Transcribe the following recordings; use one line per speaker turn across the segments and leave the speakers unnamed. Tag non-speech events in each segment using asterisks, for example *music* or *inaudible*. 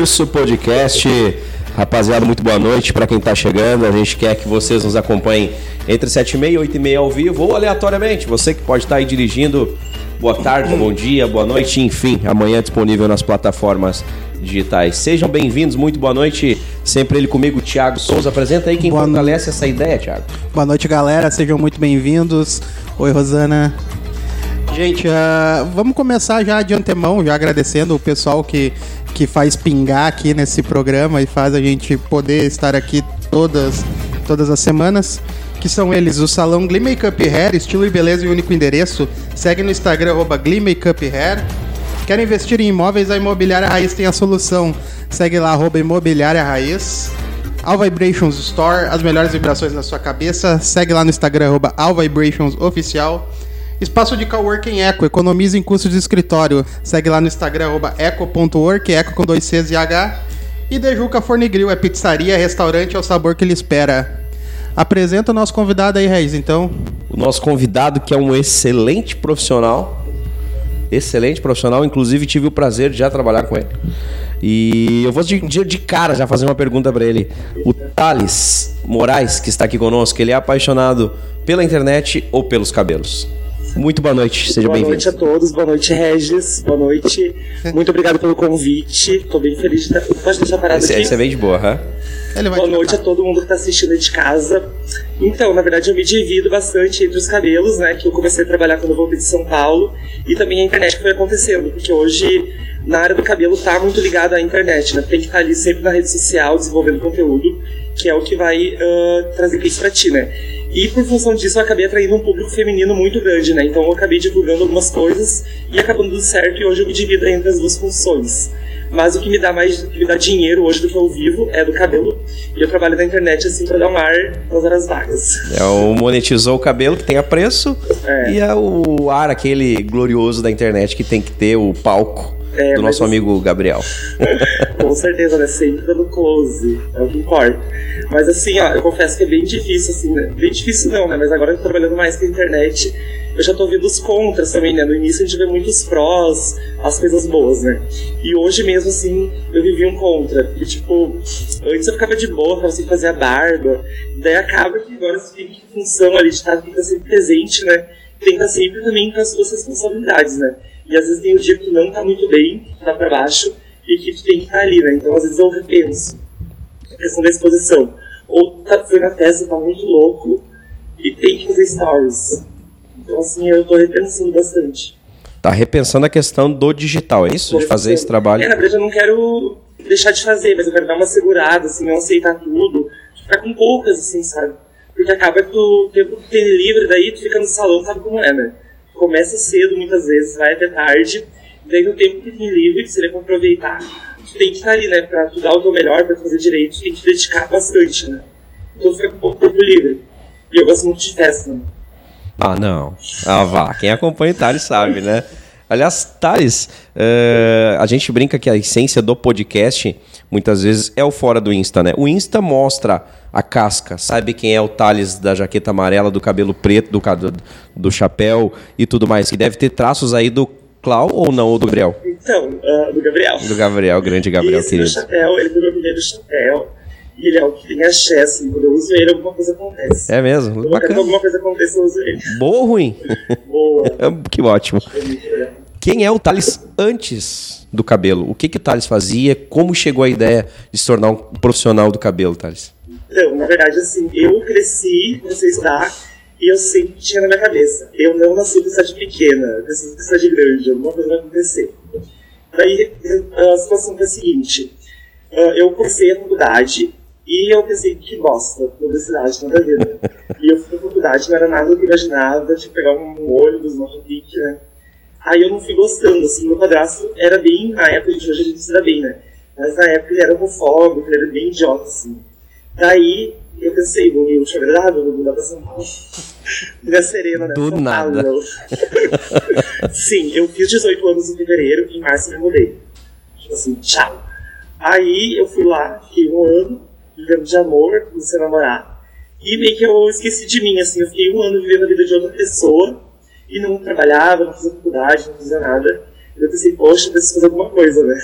Terço podcast. Rapaziada, muito boa noite para quem está chegando. A gente quer que vocês nos acompanhem entre 7 e meia e 8 e meia ao vivo ou aleatoriamente. Você que pode estar tá aí dirigindo, boa tarde, bom dia, boa noite, enfim, amanhã disponível nas plataformas digitais. Sejam bem-vindos, muito boa noite. Sempre ele comigo, Thiago Souza. Apresenta aí quem boa fortalece no... essa ideia, Thiago.
Boa noite, galera. Sejam muito bem-vindos. Oi, Rosana. Gente, uh, vamos começar já de antemão, já agradecendo o pessoal que, que faz pingar aqui nesse programa e faz a gente poder estar aqui todas, todas as semanas. Que são eles, o Salão Glee Makeup Hair, estilo e beleza e único endereço. Segue no Instagram, arroba Makeup Hair. Quer investir em imóveis? A Imobiliária Raiz tem a solução. Segue lá, arroba Imobiliária Raiz. All Vibrations Store, as melhores vibrações na sua cabeça. Segue lá no Instagram, arroba All Vibrations Oficial. Espaço de coworking Eco, economiza em custos de escritório. Segue lá no Instagram, eco.work, eco com dois Cs e H. E Dejuca Fornegril é pizzaria, restaurante, é o sabor que ele espera. Apresenta o nosso convidado aí, Reis, então.
O nosso convidado, que é um excelente profissional. Excelente profissional, inclusive tive o prazer de já trabalhar com ele. E eu vou de, de, de cara já fazer uma pergunta para ele. O Thales Moraes, que está aqui conosco, ele é apaixonado pela internet ou pelos cabelos? Muito boa noite, seja bem-vindo.
Boa noite a todos, boa noite, Regis, boa noite. *laughs* Muito obrigado pelo convite, estou bem feliz de estar. Pode deixar parado esse,
aqui? Esse é bem de boa,
hã? Boa noite a todo mundo que está assistindo aí de casa. Então, na verdade, eu me divido bastante entre os cabelos, né? Que eu comecei a trabalhar quando eu voltei de São Paulo, e também a internet que foi acontecendo, porque hoje na área do cabelo tá muito ligado à internet, né? Tem que estar ali sempre na rede social desenvolvendo conteúdo, que é o que vai uh, trazer isso para ti, né? E por função disso eu acabei atraindo um público feminino muito grande, né? Então eu acabei divulgando algumas coisas e acabando dando certo e hoje eu me divido entre as duas funções. Mas o que me dá mais me dá dinheiro hoje do que eu vivo é do cabelo. E eu trabalho na internet assim para dar um ar nas horas vagas.
É o monetizou o cabelo que tem a preço é. e é o ar aquele glorioso da internet que tem que ter o palco é, do nosso amigo Gabriel. *laughs*
Com certeza, né? Sempre dando close, é o que importa. Mas assim, ó, eu confesso que é bem difícil, assim, né? Bem difícil não, né? Mas agora trabalhando mais com a internet, eu já tô vendo os contras também, né? No início a gente vê muitos prós, as coisas boas, né? E hoje mesmo, assim, eu vivi um contra. Porque, tipo, antes eu ficava de boa, tava sem fazer a barba. Daí acaba que agora você tem que função ali de estar, tem que estar sempre presente, né? Tem que estar sempre também com as suas responsabilidades, né? E às vezes tem o dia que não tá muito bem, tá pra baixo, e que tu tem que estar tá ali, né? Então às vezes eu repenso a questão da exposição. Ou tá, foi na festa, tá muito louco, e tem que fazer stories. Então assim, eu tô repensando bastante.
Tá repensando a questão do digital, é isso? de fazer esse trabalho?
É, na verdade eu não quero deixar de fazer, mas eu quero dar uma segurada, assim, não aceitar tudo. Ficar com poucas, assim, sabe? Porque acaba que o tempo que tem livre, daí tu fica no salão, sabe como é, né? Começa cedo muitas vezes, vai até tarde, daí no tempo que tem livre, que seria para aproveitar, tu tem que estar ali, né, para tu dar o teu melhor, para fazer direito, tu tem que dedicar bastante, né. Então fica com pouco tempo livre. E eu gosto muito de festa, né?
Ah, não. Ah, vá. Quem acompanha o Thales sabe, né? Aliás, Thales, uh, a gente brinca que a essência do podcast, muitas vezes, é o fora do Insta, né? O Insta mostra a casca, sabe quem é o Thales da jaqueta amarela, do cabelo preto, do, do chapéu e tudo mais, que deve ter traços aí do Clau ou não, ou do Gabriel?
Então, uh, do Gabriel.
Do Gabriel, grande Gabriel,
Esse
querido.
chapéu, ele o primeiro chapéu, e ele é o que tem axé, assim, quando eu uso ele, alguma coisa acontece.
É mesmo?
Quando alguma coisa acontece, eu uso ele.
Boa ou ruim? *laughs*
Boa. *laughs*
que ótimo. Quem é o Thales antes do cabelo? O que que o Thales fazia? Como chegou a ideia de se tornar um profissional do cabelo, Thales?
Então, na verdade, assim, eu cresci, a estudar, e eu sempre tinha na minha cabeça, eu não nasci de cidade pequena, eu nasci de cidade grande, alguma coisa vai acontecer. Daí, a situação foi a seguinte, ah, eu comecei a faculdade, e eu pensei, que bosta, publicidade, nada a ver? *laughs* E eu fui pra faculdade, não era nada que eu imaginava, tinha que pegar um ônibus, uma pique, né? Aí eu não fui gostando, assim, meu padrasto era bem, na época, de hoje a gente se dá bem, né? Mas na época ele era homofóbico, ele era bem idiota, assim. Daí eu pensei, vou me agradável, vou mudar pra São Paulo. *laughs* Vila Serena, né?
Do
São
nada.
Paulo. *laughs* Sim, eu fiz 18 anos em fevereiro, em março eu me mudei. Tipo assim, tchau. Aí eu fui lá, fiquei um ano, vivendo de amor, comecei a namorar. E meio que eu esqueci de mim, assim, eu fiquei um ano vivendo a vida de outra pessoa e não trabalhava, não fazia faculdade, não fazia nada. E eu pensei, poxa, preciso fazer alguma coisa, né?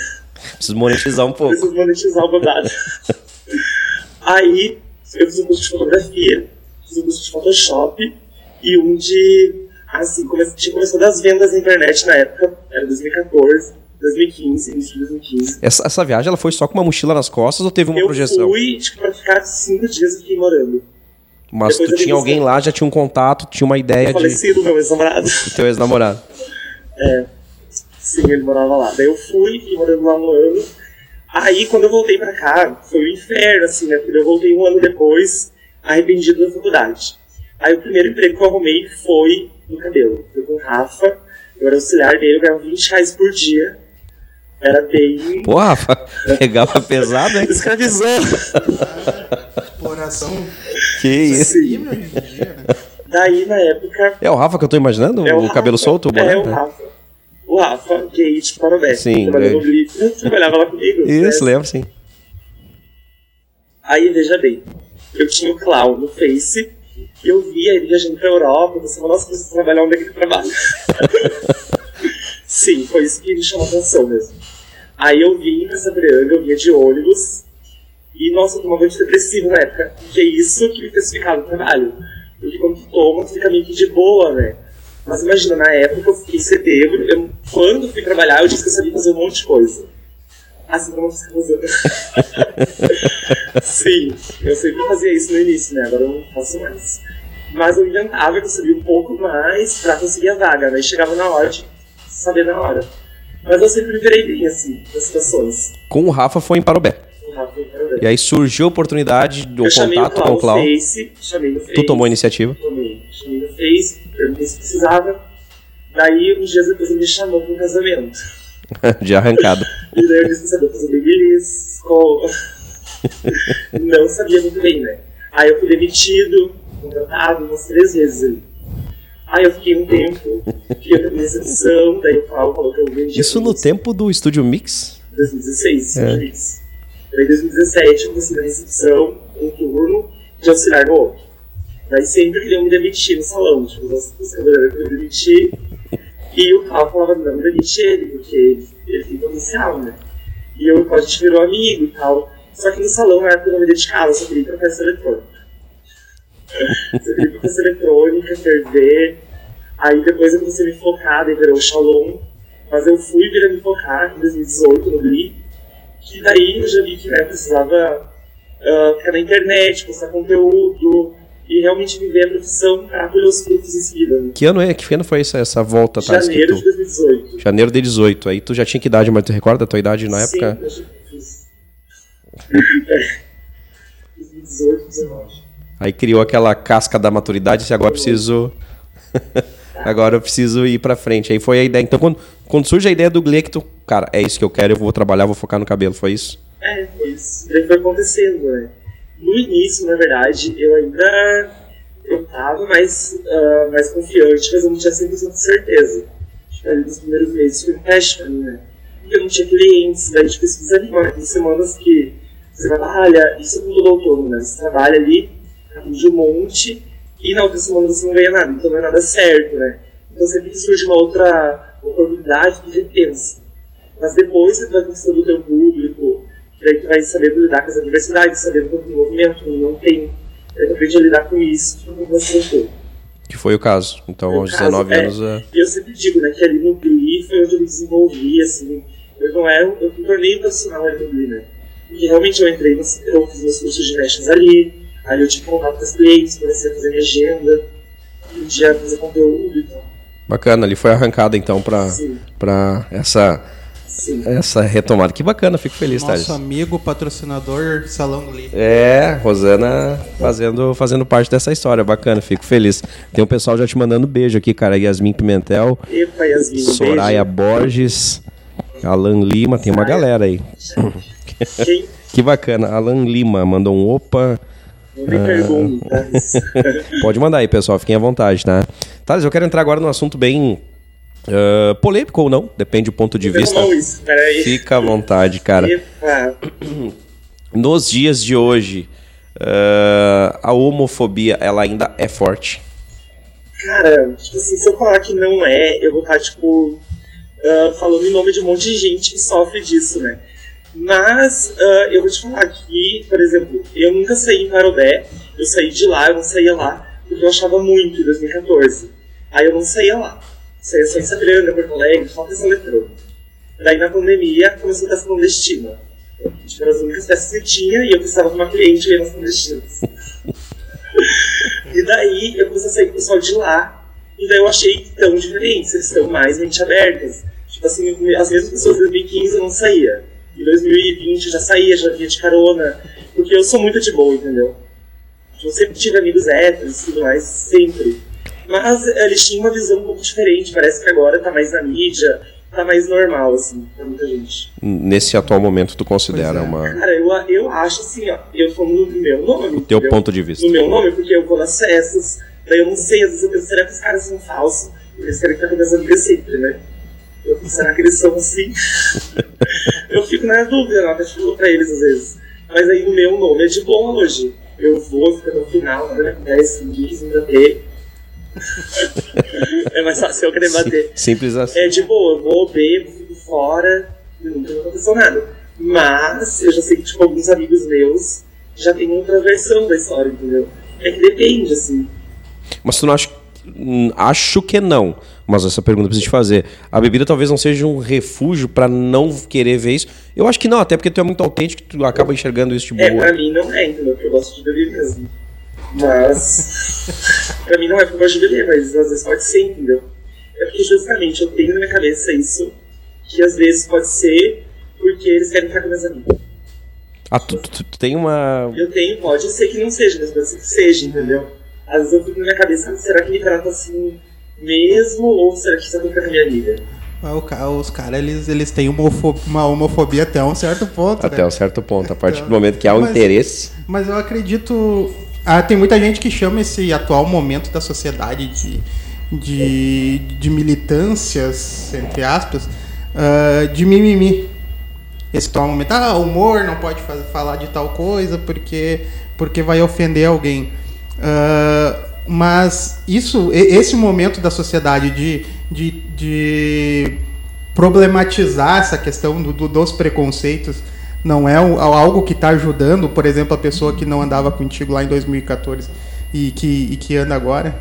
Preciso monetizar um pouco.
Preciso monetizar o babado. *laughs* Aí, eu fiz um curso de fotografia, fiz um curso de Photoshop e um de. Assim, come... tinha começado as vendas na internet na época, era 2014, 2015, início de 2015.
Essa, essa viagem ela foi só com uma mochila nas costas ou teve uma
eu
projeção?
fui, tipo, pra ficar cinco dias e fiquei morando.
Mas
depois
tu tinha alguém lá, já tinha um contato, tinha uma ideia de
Falecido, meu ex-namorado.
do teu ex-namorado. *laughs*
Sim, ele morava lá. Daí eu fui, fiquei morando lá um ano. Aí, quando eu voltei pra cá, foi um inferno, assim, né? Porque eu voltei um ano depois, arrependido da faculdade. Aí, o primeiro emprego que eu arrumei foi no cabelo. Foi com o Rafa, eu era auxiliar dele, eu ganhava 20 reais por dia. Era bem...
Pô, Rafa, *laughs* pegava pesado, hein?
Escravizou.
Exploração
Que isso.
Hoje em dia, né?
Daí, na época...
É o Rafa que eu tô imaginando?
é
o
Rafa.
cabelo solto? o
É,
boné?
o Rafa. O Rafa, gay de Parobé.
Sim,
Trabalhou no. Blitz, trabalhava lá comigo.
Isso,
né?
lembro sim.
Aí, veja bem, eu tinha o Clau no Face, e eu via ele viajando pra Europa, eu pensava, nossa, preciso trabalhar onde é que ele trabalha. *laughs* Sim, foi isso que me chamou a atenção mesmo. Aí eu vim pra Sabrianga, eu vinha de ônibus, e nossa, eu tomava antidepressivo na época, que é isso que me fez ficar no trabalho. Porque quando tu toma, tu fica meio que de boa, né? Mas imagina, na época eu fiquei setembro, eu, quando fui trabalhar, eu disse que eu sabia fazer um monte de coisa. Assim como eu fiz casando. Sim, eu sempre fazia isso no início, né? Agora eu não faço mais. Mas eu inventava que eu sabia um pouco mais pra conseguir a vaga, né? E chegava na hora de saber na hora. Mas eu sempre me virei bem, assim, nas situações.
Com o Rafa foi em Parobé. E aí surgiu a oportunidade do contato com o
no
Clau.
Face, chamei no Face.
Tu tomou a iniciativa.
Tomei, chamei no Face, perguntei se precisava. Daí, uns dias depois, ele me chamou para um casamento. *laughs*
De arrancada.
E daí eu disse que sabia fazer babyliss, *laughs* escola. Não sabia muito bem, né? Aí eu fui demitido, contratado umas três vezes ali. Aí eu fiquei um tempo, fiquei na recepção, daí o Paulo falou que eu vendi.
Isso no tempo do Estúdio Mix?
2016,
É.
Daí em 2017 eu comecei na recepção, um turno, de auxiliar no outro. Daí sempre queriam me demitir no salão, tipo, os trabalhadores queriam me demitir. E o Paulo falava, não, demite ele, porque ele, tem potencial, né? E eu, a gente virou amigo e tal. Só que no salão, na época, eu não me dedicava, só queria ir pra festa eletrônica. *laughs* Só queria ir pra festa eletrônica, ferver. Aí depois eu comecei a me focar, daí virou o Shalom. Mas eu fui vir a me focar em 2018 no Glee. Que daí eu já vi que né, precisava ah, ficar na internet, postar conteúdo e realmente viver a profissão para colher os frutos em seguida. Né?
Que ano é? Que ano foi essa, essa volta? Tá
Janeiro de 2018.
Janeiro de 18. Aí tu já tinha que idade, mas tu recorda a tua idade na
Sim,
época?
eu já fiz. *laughs* É. 2018, 19.
Aí criou aquela casca da maturidade e disse, agora eu preciso. *laughs* agora eu preciso ir pra frente. Aí foi a ideia. Então, quando, quando surge a ideia do Glee, que tu, cara, é isso que eu quero, eu vou trabalhar, vou focar no cabelo. Foi isso?
É, foi isso. Daí foi acontecendo, né? No início, na verdade, eu ainda eu tava mais, ah, mais confiante, mas eu não tinha 100% de certeza. Tipo, ali nos primeiros meses foi um teste pra mim, né? Porque eu não tinha clientes, daí tipo, isso desanima? Tem semanas que você trabalha, isso é com todo autônomo, né? Você trabalha ali, atende um monte, e na outra semana você não ganha nada, então não é nada certo, né? Então sempre que surge uma outra oportunidade, tu repensa. Mas depois você vai conquistando o teu público, que daí tu vai sabendo lidar com as adversidades, sabendo quanto movimento não tem. Aí tu aprende a lidar com isso, muito mais tranquilo.
Que foi o caso. Então,
No
aos
caso,
19
é.
anos. é,
E eu sempre digo, né, que ali no Glee foi onde eu me desenvolvi, assim. Eu não era, eu me tornei um profissional ali no Glee, né? Porque realmente eu entrei, eu fiz meus cursos de mestres ali, aí eu tive contato com os clientes, comecei a fazer minha agenda, podia fazer conteúdo e tal.
Bacana, ali foi arrancada então pra essa,
sim.
essa retomada. Que bacana, fico feliz,
Nosso
Thales.
amigo patrocinador Salão Glee.
É, Rosana fazendo, fazendo parte dessa história, bacana, fico feliz. Tem um pessoal já te mandando beijo aqui, cara. Yasmin Pimentel,
Epa, Yasmin,
Soraya Borges, Alan Lima, tem uma galera aí.
beijo. Quem *laughs*
Que bacana. Alan Lima mandou um opa.
não me pergunta. *laughs*
Pode mandar aí, pessoal, fiquem à vontade, tá? Thales, eu quero entrar agora num assunto bem ah, polêmico ou não, depende do ponto de vista.
Não, isso, peraí.
Fica à vontade, cara.
Epa. *clears throat*
Nos dias de hoje, ah, a homofobia, ela ainda é forte.
Cara, tipo assim, se eu falar que não é, eu vou estar, tipo, ah, falando em nome de um monte de gente que sofre disso, né? Mas uh, eu vou te falar que, por exemplo, eu nunca saí em Parobé, eu saí de lá, eu não saía lá, porque eu achava muito em 2014. Aí eu não saía lá. Em Sabrina, Porto Alegre, só festa eletrônica. Daí na pandemia começou a festa clandestina. Tipo, eram as únicas festas que tinha e eu precisava de uma cliente aí nas clandestinas. e daí eu comecei a sair com o pessoal de lá, e daí eu achei tão diferentes, eles estão mais mente abertas. Tipo assim, as mesmas pessoas de 2015 eu não saía. Em 2020 já saía, já vinha de carona. Porque eu sou muito de boa, entendeu? Eu sempre tive amigos héteros e tudo mais, sempre. Mas eles tinham uma visão um pouco diferente. Parece que agora tá mais na mídia, tá mais normal, assim, pra muita gente.
Nesse atual momento, tu considera é. uma.
Cara, eu, eu acho assim, ó, eu falo no meu nome. O
teu entendeu? ponto de vista.
No meu nome, porque eu vou nas festas, daí eu não sei, às vezes eu penso, será que os caras são falsos? Eles querem ficar com as amigas sempre, né? Eu, será que eles são assim? *laughs* eu fico na dúvida, eu até falo pra eles às vezes. Mas aí o meu nome é de boa hoje. Eu vou, ficar no final, acontece, ninguém quis me bater. É mais fácil eu querer bater.
Simples assim.
É de boa, eu vou, bebo, fico fora, nunca aconteceu nada. Mas eu já sei que, tipo, alguns amigos meus já tem outra versão da história, entendeu? É que depende, assim.
Mas tu não acha. Hum, acho que não mas essa pergunta eu preciso te fazer. A bebida talvez não seja um refúgio para não querer ver isso. Eu acho que não, até porque tu é muito autêntico, tu acaba enxergando isso de
é, boa. É, pra mim não é, entendeu? Porque eu gosto de beber mesmo. Mas. *laughs* pra mim não é porque eu gosto de beber, mas às vezes pode ser, entendeu? É porque justamente eu tenho na minha cabeça isso, que às vezes pode ser porque eles querem ficar com meus amigos.
Ah, tu, tu, tu, tem uma.
Eu tenho, pode ser que não seja, mas pode ser que seja, entendeu? Às vezes eu fico na minha cabeça, será que me trata assim mesmo ou será que isso acontece na minha vida?
Os caras, eles, eles têm homofobia, uma homofobia até um certo ponto.
Até né? um certo ponto, a partir então, do momento que há um mas, interesse.
Mas eu acredito. Ah, tem muita gente que chama esse atual momento da sociedade de, de, de militâncias, entre aspas, uh, de mimimi. Esse atual momento. Ah, humor não pode fazer, falar de tal coisa porque, porque vai ofender alguém. Uh, mas isso, esse momento da sociedade de, de, de problematizar essa questão do, do, dos preconceitos não é algo que está ajudando, por exemplo, a pessoa que não andava contigo lá em 2014 e que, e que anda agora?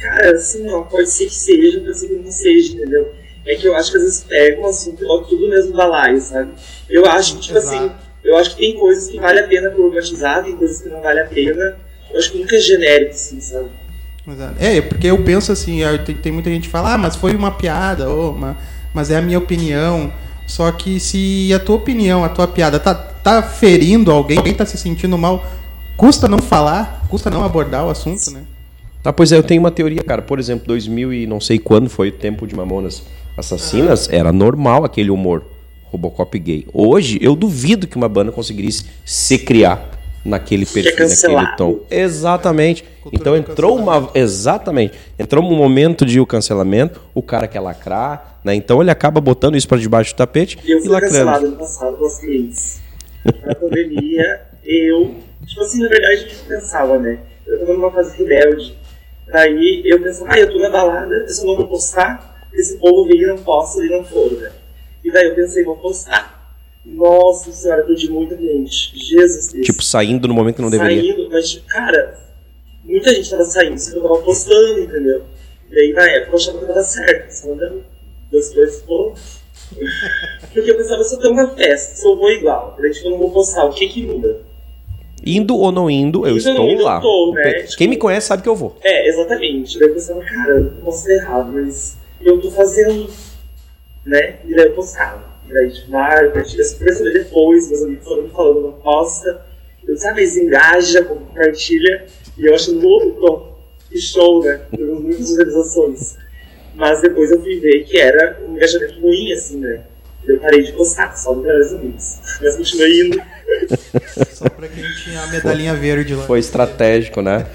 Cara, assim, não, pode ser que seja, pode ser que não seja, entendeu? É que eu acho que às vezes pega um assunto e tudo mesmo balaio, sabe? Eu acho que, tipo assim, Exato. assim, eu acho que tem coisas que vale a pena problematizar, tem coisas que não vale a pena. Eu acho que nunca é genérico, assim, sabe?
É, porque eu penso assim, tem, muita gente que fala, ah, mas foi uma piada, oh, mas é a minha opinião. Só que se a tua opinião, a tua piada tá, tá ferindo alguém, alguém tá se sentindo mal, custa não falar, custa não abordar o assunto, né?
Tá, pois é, eu tenho uma teoria, cara. Por exemplo, 2000 e não sei quando foi o tempo de Mamonas Assassinas, ah. era normal aquele humor Robocop gay. Hoje, eu duvido que uma banda conseguisse se criar naquele perfil, naquele tom. Exatamente. Cultura então entrou uma. Exatamente. Entrou um momento de o cancelamento, o cara quer lacrar, né? Então ele acaba botando isso para debaixo do tapete
eu
e
fui lacrando. cancelado no passado com as clientes. Na pandemia, eu. Tipo assim, na verdade, eu pensava, né? Eu tava numa fase rebelde. Daí eu pensava, ah, eu tô na balada, eu só não vou postar, esse povo vem e não posta e não for, né? E daí eu pensei, vou postar. Nossa senhora, perdi muita gente. Jesus Deus.
Tipo, saindo no momento que não
deveria.
Saindo,
mas, cara, muita gente tava saindo, só que eu tava postando, entendeu? E aí, na época, eu achava que tava certo. Só dois pontos. *laughs* Porque eu pensava, se eu tenho uma festa, se eu vou igual, daí, tipo, eu não vou postar, o que que muda?
Indo ou não indo, eu indo estou indo, lá. Eu tô, né? Quem tipo, me conhece sabe que eu vou.
É, exatamente. Daí eu pensava, cara, eu posso ser errado, mas eu tô fazendo, né? E daí eu postava daí de marca, eu saber depois, meus amigos foram me falando, não posta. Eu disse, ah, mas engaja, compartilha. E eu achando louco, que show, né? Teve muitas visualizações. Mas depois eu fui ver que era um engajamento ruim, assim, né? Eu parei de postar, só dos meus amigos. Mas continuei indo. *laughs*
Só pra quem tinha a medalhinha verde lá.
Foi estratégico, né?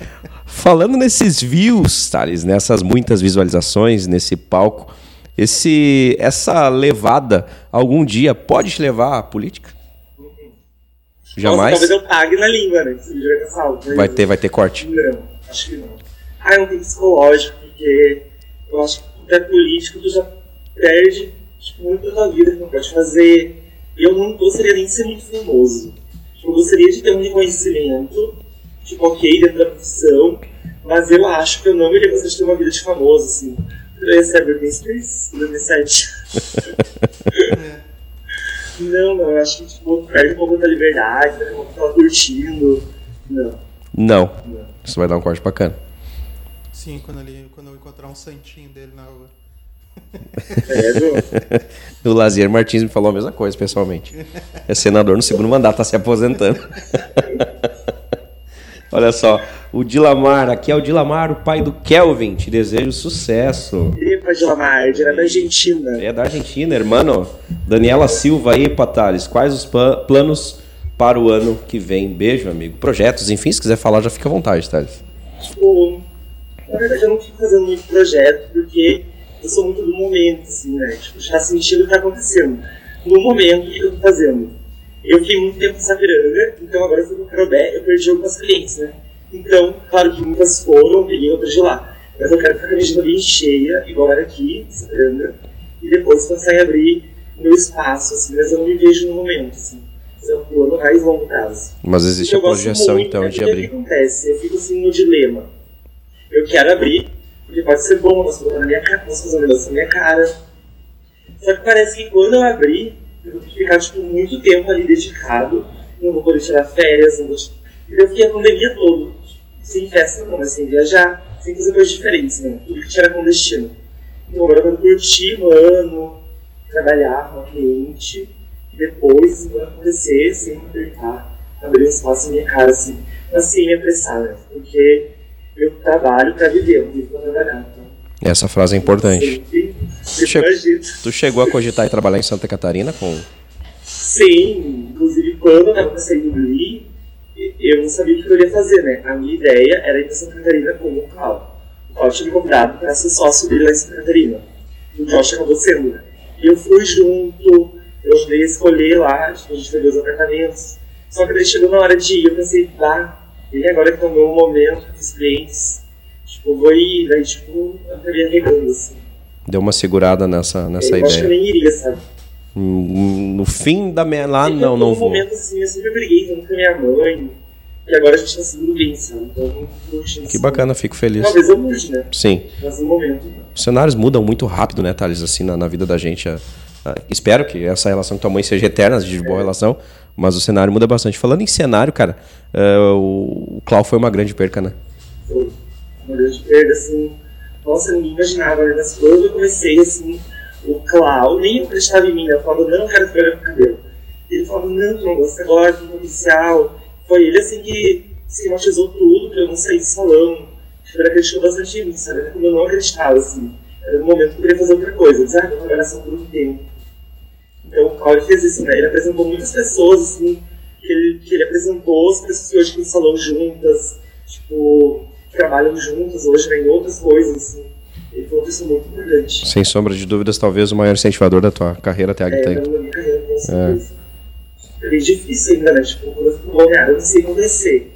Falando nesses views, Thales, nessas muitas visualizações, nesse palco, esse, essa levada algum dia pode te levar à política? Jamais?
Nossa, talvez eu pague na língua, né?
vai ter, vai ter corte?
Não, acho que não. Ah, não tem psicológico, porque eu acho que até político tu já perde tipo, muito da tua vida que não pode fazer. eu não gostaria nem de ser muito famoso. Tipo, eu gostaria de ter um reconhecimento, tipo, ok, dentro da profissão, mas eu acho que eu não iria gostar de ter uma vida de famoso, assim. Eu ia ser a Britney Spears, em 2007. *laughs* não, não, eu acho que, tipo, perde um pouco da liberdade, né? Como tava curtindo. Não.
Não.
Não.
Isso vai dar um corte bacana.
Sim, quando, ele, quando eu encontrar um santinho dele na rua.
É, *laughs* do...
O Lazier Martins me falou a mesma coisa, pessoalmente. É senador no segundo mandato, tá se aposentando. *laughs* Olha só, o Dilamar, aqui é o Dilamar, o pai do Kelvin. Te desejo sucesso.
Epa, Dilamar, direto da Argentina.
É da Argentina, hermano. Daniela Silva aí, Patales. Quais os planos para o ano que vem? Beijo, amigo. Projetos, enfim, se quiser falar, já fica à vontade, Thales.
Tipo, na verdade eu não fico fazendo muito projeto, porque eu sou muito do momento, assim, né? Tipo, já sentindo o que tá acontecendo. No momento, o que eu tô fazendo? Eu fiquei muito tempo em Sapiranga, então agora eu fui pro Carobé, eu perdi algumas clientes, né? Então, claro que muitas foram, peguei outras de lá. Mas eu quero ficar com a agenda bem cheia, igual era aqui, em Sapiranga, e depois pensar em abrir meu espaço, assim, mas eu não me vejo no momento, assim. Isso é um plano mais longo prazo.
Mas existe a projeção,
muito,
então,
é
de
porque O
abrir.
que acontece? Eu fico assim no dilema. Eu quero abrir, porque pode ser bom, posso botar na minha cara, posso fazer um negócio na minha cara. Só que parece que quando eu abrir, eu vou ter que ficar tipo, muito tempo ali dedicado, não vou poder tirar férias, não vou. Eu fiquei a pandemia toda, sem festa não, sem viajar, sem fazer coisas diferentes, né? Tudo que tinha era clandestino. Então agora eu quero curtir o ano, trabalhar com a cliente, e depois, quando acontecer, sem apertar, abrir um espaço na minha cara, assim, mas sem me apressar, né? Porque eu trabalho pra viver, eu vivo pra trabalhar. Então,
Essa frase é importante. Chega-
agito.
Tu chegou a cogitar e trabalhar em Santa Catarina com.
Sim, inclusive quando eu tava saindo ali, eu não sabia o que eu ia fazer, né? A minha ideia era ir pra Santa Catarina com o Cláudio. O Cláudio tinha me convidado para ser sócio dele lá em Santa Catarina. E o Josh acabou sendo, né? E eu fui junto, eu ajudei a escolher lá, tipo, a gente ver os apartamentos. Só que daí chegou na hora de ir, eu pensei, bah, e agora que tá o meu momento os clientes, tipo, eu vou ir, daí tipo, eu acabei regando, assim.
Deu uma segurada nessa, nessa
eu acho que eu
ideia.
nem iria, sabe?
No fim da minha. Lá,
Sempre
não, não vou.
momento assim, eu sempre briguei tanto com a minha mãe. E agora a gente tá seguindo bem, sabe? Então eu não curti
Que
isso.
bacana, fico feliz.
Talvez eu mude, né?
Sim.
Mas no momento não.
Os cenários mudam muito rápido, né, Thales, assim, na, na vida da gente. Ah, ah, espero que essa relação com tua mãe seja eterna, de boa relação, mas o cenário muda bastante. Falando em cenário, cara, ah, o, o Clau foi uma grande perca, né?
Foi uma grande perda, assim. Nossa, eu nem imaginava, né? Mas quando eu comecei, assim, o Clau nem acreditava em mim, né? Eu falava, não, eu quero trabalhar com cabelo. Ele falava, não, tu não gosta agora, tu não oficial. Foi ele, assim, que esquematizou tudo pra eu não sair do salão. Tipo, ele acreditou bastante em mim, sabe? Quando eu não acreditava, assim. Era no momento que eu queria fazer outra coisa. Eu disse, ah, vou trabalhar só por um tempo. Então o Cláudio fez isso, né? Ele apresentou muitas pessoas, assim, que ele, que ele apresentou, as pessoas que hoje têm salão juntas, tipo, que trabalham juntas hoje, né, em outras coisas, assim. Ele foi uma pessoa muito importante.
Sem sombra de dúvidas, talvez o maior incentivador da tua carreira até a
É,
Agtech.
na minha carreira, com certeza. É difícil ainda, né? Tipo, quando eu fui pro balneário, eu não sei como descer.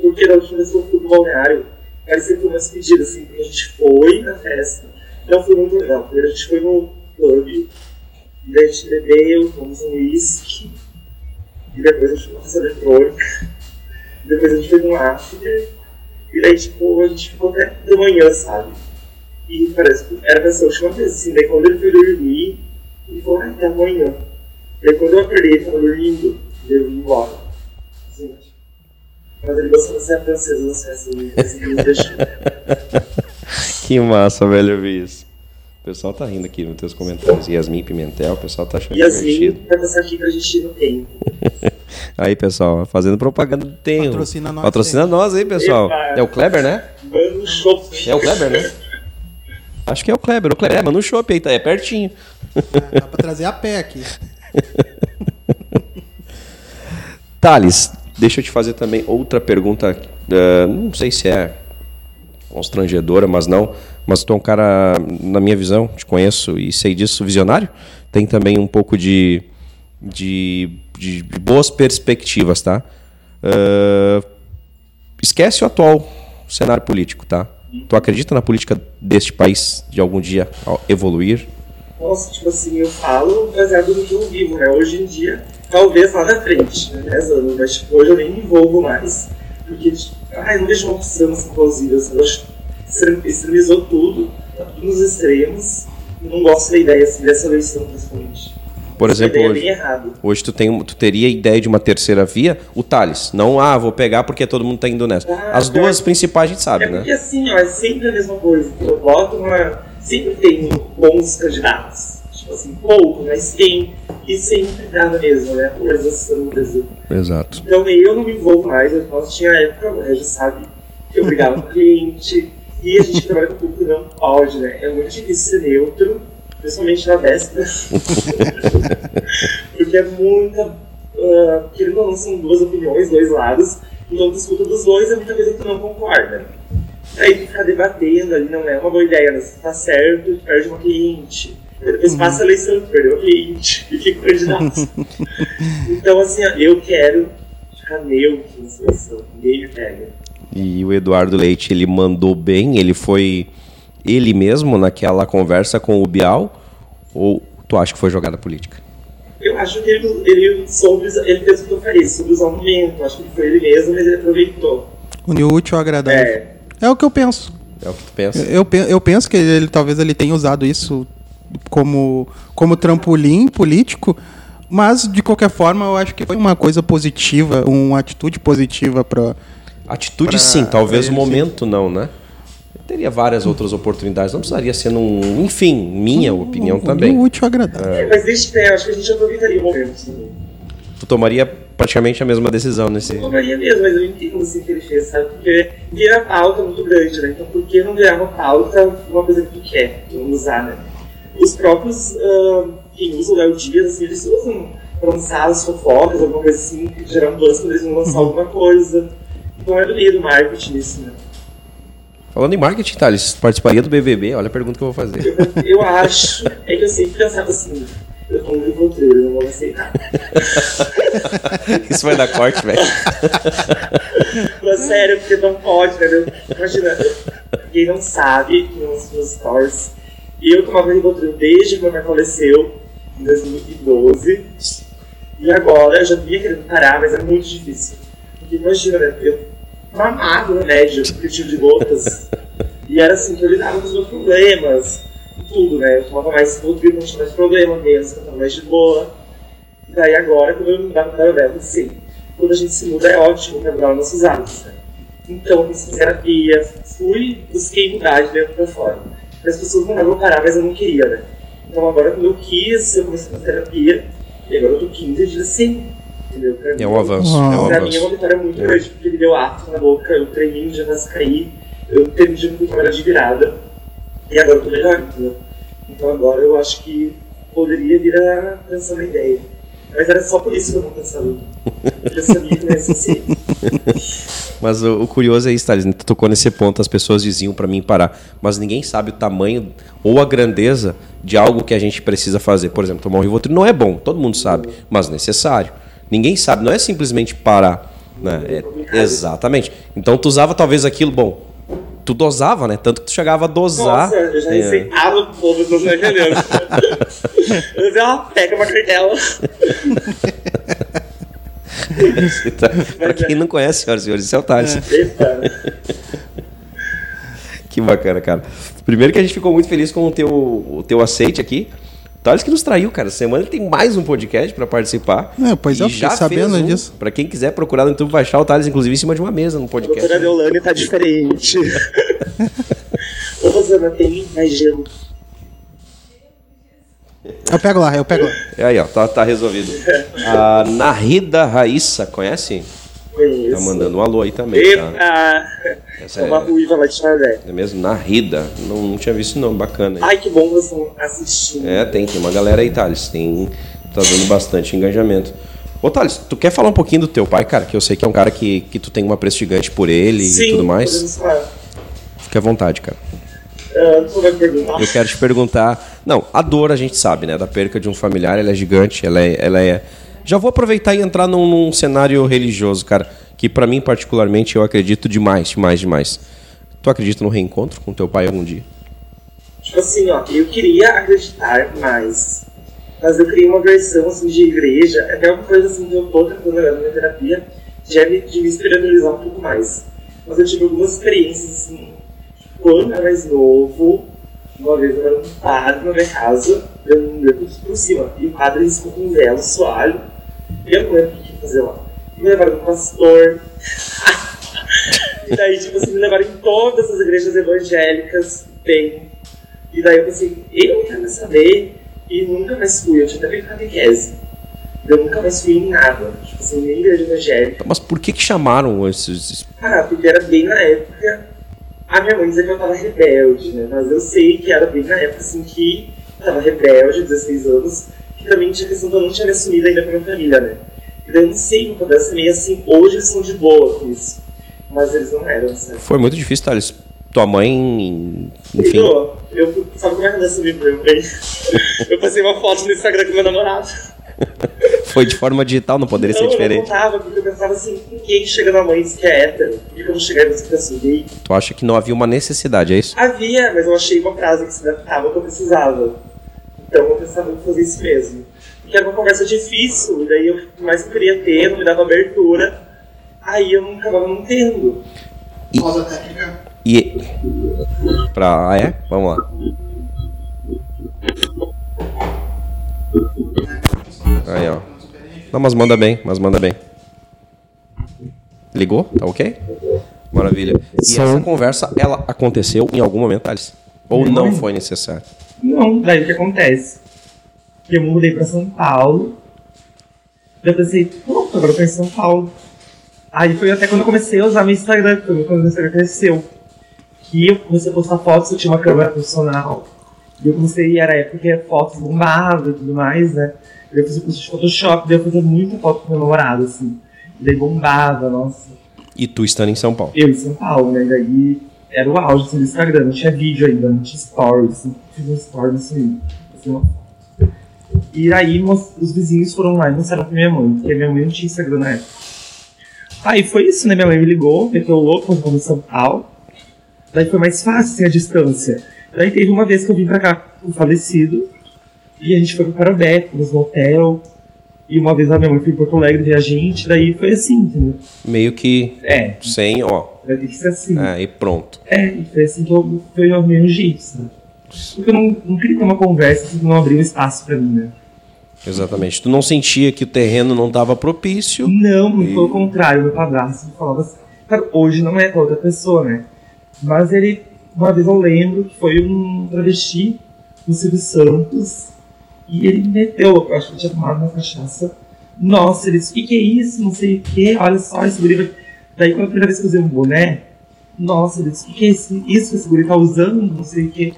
Porque da última vez que eu fui pro balneário, parecia que foi uma despedida, assim, porque a gente foi na festa. Não foi muito legal. Primeiro a gente foi no clube, daí a gente bebeu, tomamos um whisky, e depois a gente foi pra festa eletrônica, e depois a gente foi num after, e daí, tipo, a gente ficou até de manhã, sabe? E parece que era pra ser a última vez, assim, daí quando ele foi dormir, ele falou, ai, até amanhã. Daí quando eu acordei, ele tava dormindo, daí eu vim embora. Assim, mas ele gostou de ser francesa nas festas, né? assim, deixou.
Que massa, velho, eu vi isso. O pessoal tá rindo aqui nos teus comentários. Yasmin Pimentel, o pessoal tá achando
Yasmin
divertido.
passar aqui pra gente ir no tempo. *laughs*
Aí, pessoal, fazendo propaganda do Tenho.
Patrocina nós,
Patrocina nós aí, pessoal.
Epa.
É o Kleber, né?
Mano, shopping.
É o Kleber, né? Acho que é o Kleber. O Kleber, é, mano, no shopping aí, tá? É pertinho.
É, dá pra trazer a pé aqui. *laughs*
Thales, deixa eu te fazer também outra pergunta. eh, não sei se é constrangedora, mas não. Mas tu é um cara, na minha visão, te conheço e sei disso, visionário. Tem também um pouco de, de, de boas perspectivas, tá? Eh, esquece o atual cenário político, tá? Tu acredita na política deste país de algum dia evoluir?
Nossa, tipo assim, eu falo baseado no que eu vivo, né? Hoje em dia, talvez lá na frente, né? 10 anos, mas tipo, hoje eu nem me envolvo mais. Porque, tipo, ai, não vejo uma opção nessa plausível. Assim, eu acho extremizou tudo, tá tudo nos extremos. Não gosto da ideia assim, dessa eleição, principalmente.
Por
Essa
exemplo,
é
hoje, hoje tu, tem, tu teria ideia de uma terceira via, o Thales. Não, ah, vou pegar porque todo mundo tá indo nessa.
Ah,
As duas
é.
principais a gente sabe,
É porque
né?
assim, ó, é sempre a mesma coisa. Eu boto uma. Sempre tem bons candidatos. Tipo assim, pouco, mas tem. E sempre dá na mesma, né? A polarização do Brasil.
Exato.
Então eu não me envolvo mais. Eu posso, tinha época, o Regis sabe, que eu brigava com o cliente. E a gente que trabalha com o público não pode, né? É muito difícil ser neutro, principalmente na véspera. *laughs* Porque é muita. Uh, querendo ou não, são duas opiniões, dois lados. Então tu escuta dos dois é muita coisa que tu não concorda. Aí tu ficar debatendo ali não é uma boa ideia, né? Se tá certo, tu perde uma cliente. Depois passa a eleição, tu perdeu a cliente e fica candidato. *laughs* então, assim, eu quero ficar neutro nessa eleição. Ninguém me pega.
E o Eduardo Leite, ele mandou bem, ele foi ele mesmo naquela conversa com o Bial? Ou tu acha que foi jogada política?
Eu acho que ele, ele soube, usar- ele fez o que eu falei, soube usar o momento. Acho que foi ele mesmo, mas ele aproveitou.
Unir o útil ao agradável.
É,
É o que eu penso.
É o que tu pensa?
Eu, pe- eu penso que ele, talvez ele tenha usado isso como, como trampolim político, mas de qualquer forma eu acho que foi uma coisa positiva, uma atitude positiva para
Atitude
Pra-
sim, talvez o
ele, sim.
momento não, né? Teria várias outras oportunidades, não precisaria ser num. Enfim, minha opinião também.
O útil agradável.
é, mas deixa eu acho que a gente aproveitaria o momento. Assim.
Tu tomaria praticamente a mesma decisão nesse.
Eu tomaria mesmo, mas eu entendo assim, que ele fez, sabe? Porque vira pauta muito grande, né? Então por que não virar uma pauta uma coisa que tu quer, tu não usar, né? Os próprios, quem usa o Léo Dias, assim, eles usam pra lançar as fofocas, alguma coisa assim, gerar um buzz quando eles vão lançar alguma coisa. É do marketing isso, né?
Falando em marketing, Thales, participaria do BBB? Olha a pergunta que eu vou fazer.
Eu, eu acho, é que eu sempre pensava assim, eu tô um livro eu não vou aceitar.
Isso vai dar corte, velho.
Mas sério, porque não pode, entendeu? Imagina, quem não sabe, nos, nos stories, eu tomava Rivotril desde que meu pai faleceu, em 2012. E agora eu já vinha querendo parar, mas é muito difícil. Porque imagina, né? Eu mamava no médio, aperitivo de gotas. E era assim que eu lidava com os meus problemas, e tudo, né? Eu tomava mais Rivotril, não tinha mais problema, menos, eu tava mais de boa. E daí agora, quando eu me mudava para Belo, sim, quando a gente se muda é ótimo os nossos hábitos, né? Então, fiz terapia, fui, busquei mudar de dentro para fora. As pessoas não davam parar, mas eu não queria, né? Então agora quando eu quis, eu comecei a terapia, e agora eu tô 15 dias sem, entendeu? Pra mim,
É um avanço,
Ah.
é um
Pra mim é uma
avanço.
vitória muito
É.
grande, porque me deu afta na boca, eu treinei, já quase caí, eu perdi um pouco de virada, e agora eu tô melhor, entendeu? Então agora eu acho que poderia vir a pensar na ideia. Mas era só por isso que eu não pensava. Eu já sabia que não ia ser assim. *laughs*
Mas o, o curioso é isso, Thales. Tu tocou nesse ponto, as pessoas diziam pra mim parar. Mas ninguém sabe o tamanho ou a grandeza de algo que a gente precisa fazer. Por exemplo, tomar um Rivotril não é bom, todo mundo sabe, mas necessário. Ninguém sabe, não é simplesmente parar. Né? É- exatamente. Então tu usava talvez aquilo, bom, tu dosava, né? Tanto que tu chegava a dosar.
Nossa, eu já
É.
receitava o povo, tá entendendo. *laughs* Eu ó, pega uma cartela. *laughs*
pra quem não conhece, senhoras e senhores, isso é o Thales.
Eita. *laughs*
Que bacana, cara. Primeiro que a gente ficou muito feliz com o teu, o teu aceite aqui. Thales que nos traiu, cara. Semana ele tem mais um podcast pra participar.
É, pois
E
é, eu fiquei sabendo
fez um.
disso.
Pra quem quiser procurar no YouTube, vai achar o Thales, inclusive, em cima de uma mesa no
A
podcast.
doutora Deolane tá diferente. *laughs* Ô, Rosana, tem mais gelo.
Eu pego lá, eu pego lá.
É aí, ó, tá, tá resolvido. A Narida Raíssa, conhece?
Conheço.
Tá mandando um alô aí também, tá? Essa
É uma
é,
ruiva lá de Xavé.
é mesmo? Narida. Não, não tinha visto não, bacana. hein?
Ai, que bom vocês estão assistindo.
É, tem, tem uma galera aí, Thales. Tem, tá dando bastante engajamento. Ô, Thales, tu quer falar um pouquinho do teu pai, cara? Que eu sei que é um cara que, que tu tem uma pressa gigante por ele
Sim,
e tudo mais.
falar.
Fique à vontade, cara.
Tu vai perguntar?
Eu quero te perguntar. Não, a dor a gente sabe, né? Da perca de um familiar, ela é gigante, ela é. Ela é... Já vou aproveitar e entrar num, num cenário religioso, cara. Que pra mim, particularmente, eu acredito demais, demais, demais. Tu acredita no reencontro com teu pai algum dia?
Tipo assim, ó, eu queria acreditar mais. Mas eu criei uma versão assim de igreja, até uma coisa assim que eu tô tratando na minha terapia, já me, de me espiritualizar um pouco mais. Mas eu tive algumas experiências assim, quando eu era mais novo, uma vez eu era um padre na minha casa, dando um dedo por cima, e o padre ficou com um velo soalho, e eu não lembro o que fazer lá. Me levaram pro pastor. e daí, tipo assim, me levaram em todas as igrejas evangélicas, bem. E daí eu pensei, eu não quero mais saber, e nunca mais fui, eu tinha até feito catequese. Eu nunca mais fui em nada, tipo assim, nem igreja evangélica.
Mas por que que chamaram esses...
Cara, porque era bem na época. A minha mãe dizia que eu tava rebelde, né? Mas eu sei que era bem na época assim que eu tava rebelde, 16 anos, que também tinha questão que eu não tinha me assumido ainda com a minha família, né? Então eu não sei como pudesse meio assim, hoje eles são de boa com isso. Mas eles não eram, sabe?
Foi muito difícil, Thales. Tua mãe, enfim...
Eu, eu, sabe como é que eu assumi pra meu bem? Eu passei uma foto no Instagram com meu namorado. *laughs*
Foi de forma digital, não poderia
não,
ser
eu não
diferente.
contava, porque eu pensava assim, ninguém chega na mãe e diz que é hétero. Por que eu não chegar e você pensa gay?
Tu acha que não havia uma necessidade, é isso?
Havia, mas eu achei uma frase que se adaptava que eu precisava. Então eu pensava em fazer isso mesmo. Porque era uma conversa difícil, e daí eu mais que queria ter, não me dava abertura. Aí eu não acabava não tendo.
Pausa técnica.
E... Pra... Ah, é? Vamos lá. Aí, ó. Não, mas manda bem, mas manda bem. Ligou? Tá ok? Maravilha. E
Som.
essa conversa, ela aconteceu em algum momento, Thales? Ou não foi necessário?
Não, daí o que acontece? Eu mudei pra São Paulo. Eu pensei, pronto, agora eu tô em São Paulo. Aí foi até quando eu comecei a usar meu Instagram, quando meu Instagram cresceu. Que eu comecei a postar fotos, eu tinha uma câmera profissional. E eu comecei, era época que fotos bombadas e tudo mais, né? Eu fiz o curso de Photoshop, daí eu fazia muita foto com meu namorado, assim. E daí bombava, nossa.
E tu estando em São Paulo?
Eu em São Paulo, né? Daí era o auge assim, do Instagram, não tinha vídeo ainda, não tinha stories, assim, fiz um story assim, assim, uma foto. E aí os vizinhos foram lá e mostraram pra minha mãe, porque minha mãe não tinha Instagram na época. Aí foi isso, né? Minha mãe me ligou, meteu louco, quando eu em São Paulo. Daí foi mais fácil, assim, a distância. Daí teve uma vez que eu vim pra cá com falecido, e a gente foi pro Parabé, fomos no hotel, e uma vez a minha mãe foi em Porto Alegre ver a gente, daí foi assim, entendeu?
Meio que
É,
sem, ó.
vai ter que ser assim.
É, e pronto.
É, e foi assim que eu foi o meu jeito, sabe? Porque eu não, não queria ter uma conversa que não abriu espaço pra mim, né?
Exatamente. Tu não sentia que o terreno não estava propício.
Não, muito pelo contrário, meu padrasto falava assim. Cara, hoje não é com outra pessoa, né? Mas ele, uma vez eu lembro que foi um travesti no Silvio Santos e ele me meteu, eu acho que ele tinha tomado uma cachaça. Nossa, ele disse: o que, que é isso? Não sei o que, olha só esse guri. vai-" Daí, quando a primeira vez que eu usei um boné, nossa, ele disse: o que, que é isso, isso que esse guri tá usando? Não sei o que.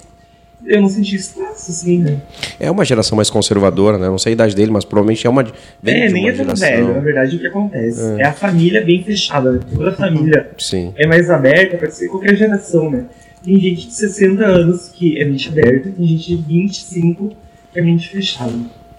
Eu não senti espaço, assim, né?
É uma geração mais conservadora, né? Não sei a idade dele, mas provavelmente é uma. Vem
é, nem é tão velho, na verdade, o que acontece? É, a família bem fechada, né? Toda a família
Sim.
é mais aberta para ser qualquer geração, né? Tem gente de 60 anos que é mente aberta, tem gente de 25 que é mente fechada.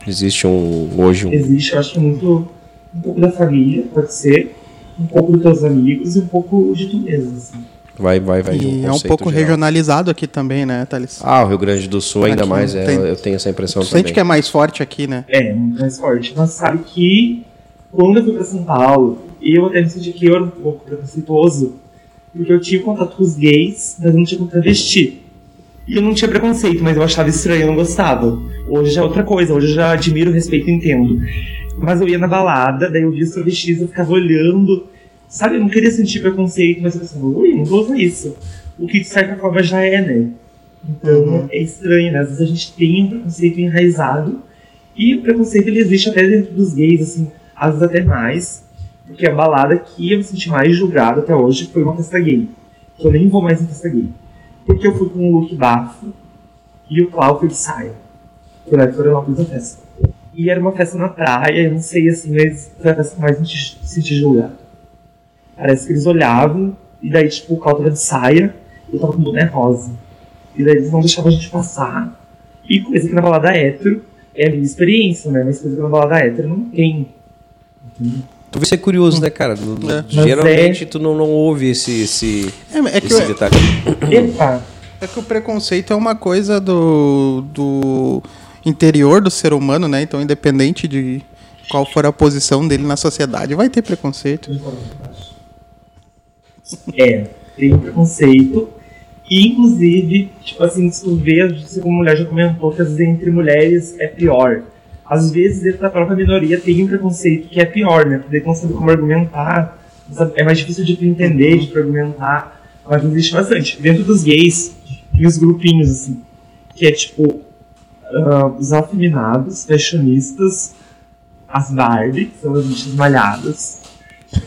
Existe um. Hoje um.
Existe, eu acho que muito um pouco da família, pode ser, um pouco dos teus amigos e um pouco de tu mesmo, assim.
Vai, vai, vai.
E é um pouco
geral.
regionalizado aqui também, né, Thales?
Ah, o Rio Grande do Sul ainda
Aqui
mais, é,
tem-
eu tenho essa impressão
Tu
também.
sente que é mais forte aqui, né?
É, muito mais forte. Mas sabe que quando eu fui pra São Paulo, eu até me senti que eu era um pouco preconceituoso, porque eu tinha contato com os gays, mas eu não tinha com travesti. E eu não tinha preconceito, mas eu achava estranho, eu não gostava. Hoje já é outra coisa, hoje eu já admiro, respeito e entendo. Mas eu ia na balada, daí eu via os travestis, eu ficava olhando. Sabe, eu não queria sentir preconceito, mas eu pensava, ui, não vou usar isso. O que de certa forma já é, né? Então é estranho, né? Às vezes a gente tem um preconceito enraizado e o preconceito ele existe até dentro dos gays, assim, às vezes até mais. Porque a balada que eu me senti mais julgado até hoje foi uma festa gay. Que eu nem vou mais em festa gay. Porque eu fui com um look bafo e o Clau foi de saia. Foi lá de Florianópolis a festa. E era uma festa na praia, eu não sei assim, mas foi a festa que mais me senti- senti julgado. Parece que eles olhavam e daí, tipo, o Clau tava de saia e eu tava com boné rosa. E daí eles não deixavam a gente passar. E coisa que na balada hétero é a minha experiência, né? Mas coisa que na balada hétero não tem.
Tu vai ser curioso, né, cara?
É.
Geralmente tu não, não ouve esse, esse,
É, é que
esse
eu-
detalhe.
Epa!
É que o preconceito é uma coisa do, do interior do ser humano, né? Então, independente de qual for a posição dele na sociedade, vai ter preconceito.
É, tem preconceito. E, inclusive, tipo assim, tu vê, como mulher já comentou, que às vezes entre mulheres é pior. Às vezes, dentro da própria minoria tem um preconceito que é pior, né? Porque não sabe como argumentar, sabe? é mais difícil de entender, de argumentar, mas existe bastante. Dentro dos gays, tem os grupinhos, assim, que é tipo, uh, os afeminados, fashionistas, as Barbie, que são as bichas malhadas.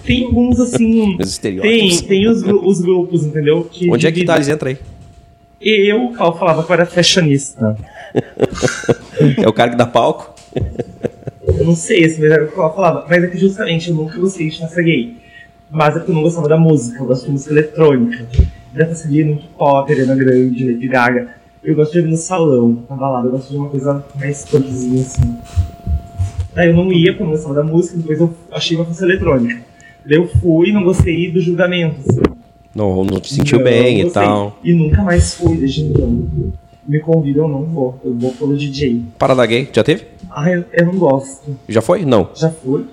Tem alguns, assim,
Os
tem, tem os, os grupos, entendeu? Que
Onde é que. Thales entra aí?
Eu, Cal, falava que eu era fashionista. *laughs*
É o cara que dá palco?
Eu não sei se era o que eu falava, mas é que justamente eu nunca gostei de dança gay. Mas é porque eu não gostava da música, eu gosto de música eletrônica. Gay é muito pop, Ariana Grande, Lady Gaga. Eu gosto de ouvir no salão, na balada, eu gosto de uma coisa mais punkzinha assim. Daí eu não ia eu não gostava da música, depois eu achei uma música eletrônica. Eu fui não gostei do julgamento.
Não, não te sentiu
Não,
bem e tal.
E nunca mais fui desde então. Me convidam, eu não vou. Eu vou pelo DJ.
Parada gay, já teve?
Ah, eu, eu não gosto.
Já foi? Não.
Já fui.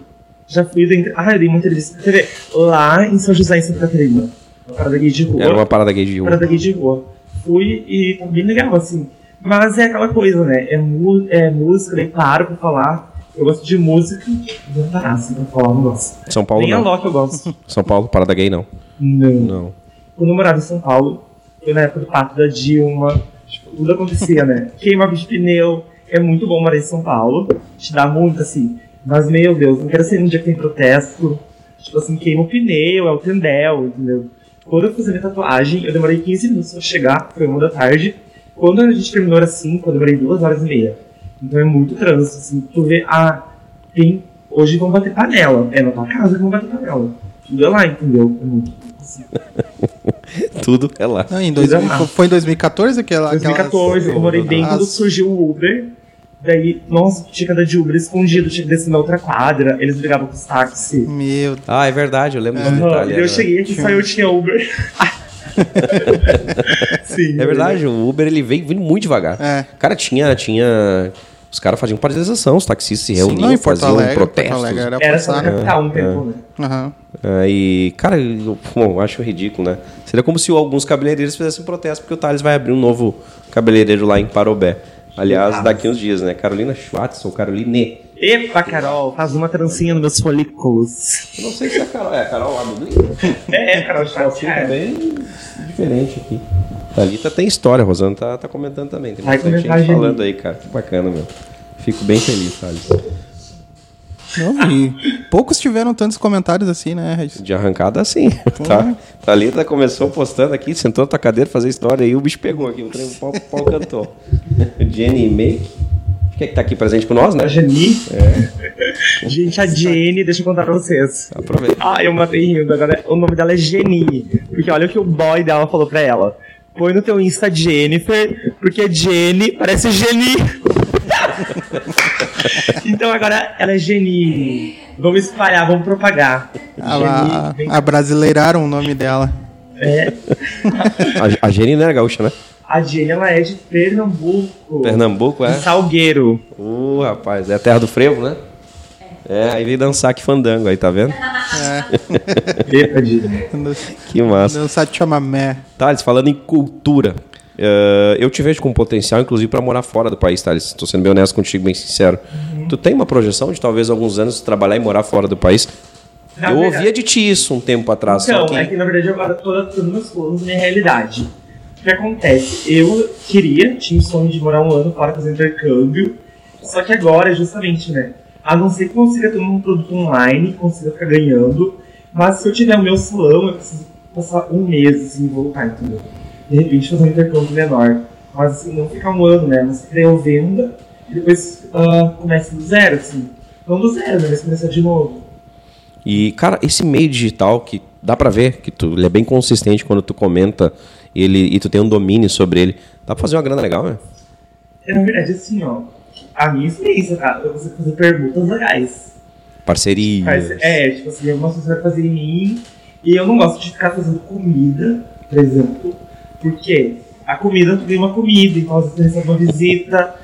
Já fui dentro. Ah, eu dei uma entrevista pra TV. Lá em São José, em Santa Catarina. Uma parada gay de rua.
Era uma parada gay de rua.
parada gay de rua. Fui e tá bem legal, assim. Mas é aquela coisa, né? É, mu é música, daí paro pra falar. Eu gosto de música. Vou parar assim pra falar, eu não gosto.
São Paulo
Nem a
não.
Loki eu gosto.
São Paulo, parada gay não.
Não.
Não.
Quando eu morava em São Paulo, foi na época do pato da Dilma, tipo, tudo acontecia, né? *laughs* Queima de pneu, é muito bom morar em São Paulo, te dá muito assim. Mas, meu Deus, não quero ser um dia que tem protesto, tipo assim, queima o pneu, é o tendel, entendeu? Quando eu fiz a minha tatuagem, eu demorei 15 minutos pra chegar, foi uma da tarde. Quando a gente terminou era 5, eu demorei 2 horas e meia. Então é muito trânsito, assim, tu vê, ah, tem, hoje vão bater panela, é na tua casa que vão bater panela. Tudo é lá, entendeu? É muito assim. *laughs*
Tudo é lá.
Não, em dois,
Coisa má.
foi em 2014 aquela.
2014, eu morei bem
As-
quando surgiu o Uber. Daí, nossa, tinha que andar de Uber escondido, tinha que descer na outra quadra. Eles brigavam com os táxis.
Meu
Ah, é verdade, eu lembro desse
Aham,
detalhe.
e eu
era-
cheguei aqui, só eu tinha Uber. *laughs* Sim.
É verdade, o Uber ele veio vindo muito devagar.
É.
Cara, tinha. tinha... Os caras faziam paralisação, os taxistas se reuniam,
Porto
faziam
Alegre, Porto
protestos.
Alegre era
Era só capital um tempo, né?
Aham.
É, e, cara, eu, bom, eu acho ridículo, né? Seria como se alguns cabeleireiros fizessem protesto, porque o Thales vai abrir um novo cabeleireiro lá em Parobé. Aliás, daqui uns dias, né? Carolina Schwartz ou Caroline.
Epa, Carol, faz uma trancinha nos meus folículos.
Eu não sei se é a Carol. É a Carol lá do Glee?
É, Carol,
Fotinho
é.
bem diferente aqui. Thalita tem história, a Rosana tá, tá comentando também. Tem
Vai
bastante
comentar,
gente falando aí, cara. Que bacana, meu. Fico bem feliz, Thales.
Não, e poucos tiveram tantos comentários assim, né, Regis?
De arrancada, assim. Tá? Thalita começou postando aqui, sentou na tua cadeira fazer história aí, o bicho pegou aqui, o trem, o pau, pau cantou. Jenny Make. É que tá aqui presente com nós, né?
A Jani. Gente, a Jenny, deixa eu contar pra vocês.
Aproveita.
Ah, eu matei rindo. Agora o nome dela é Geni. Porque olha o que o boy dela falou pra ela. Põe no teu Insta Jennifer, porque Jenny parece Geni. *laughs* então agora ela é Geni. Vamos espalhar, vamos propagar.
A,
Geni, vem-
a brasileiraram o nome dela.
A, a Jenny não é gaúcha, né?
A Jenny, ela é de Pernambuco.
Pernambuco, é?
De Salgueiro.
Uh, rapaz, é a terra do frevo, né? É, aí veio dançar aqui fandango aí, tá vendo? *laughs*
Jenny.
Que massa.
Sabe te chamar Mé.
Thales, falando em cultura, eh, eu te vejo com potencial, inclusive, para morar fora do país, Thales. Estou sendo bem honesto contigo, bem sincero. Tu tem uma projeção de talvez alguns anos trabalhar e morar fora do país?
Na
eu
verdade-
ouvia de ti isso um tempo atrás.
Então,
só que...
é que na verdade eu agora tô planos à minha realidade. O que acontece? Eu queria, tinha o sonho de morar um ano fora fazer intercâmbio, só que agora, justamente, né? A não ser que consiga ter um produto online, consiga ficar ganhando, mas se eu tiver o meu salão, eu preciso passar um mês assim, voltar, entendeu? De repente fazer um intercâmbio menor. Mas assim, não ficar um ano, né? Mas eu venda e depois ah, comece do zero, assim. Não do zero, né? Mas começar de novo.
E, cara, esse meio digital que dá pra ver que tu, ele é bem consistente quando tu comenta ele, e tu tem um domínio sobre ele. Dá pra fazer uma grana legal, né?
É, na verdade, assim, ó, a minha experiência, tá? Eu consigo fazer perguntas legais.
Parceria.
Mas, é, tipo assim, algumas coisas você vai fazer em mim, e eu não gosto de ficar fazendo comida, por exemplo, porque a comida, tu ganha uma comida, então às vezes tu recebe uma visita,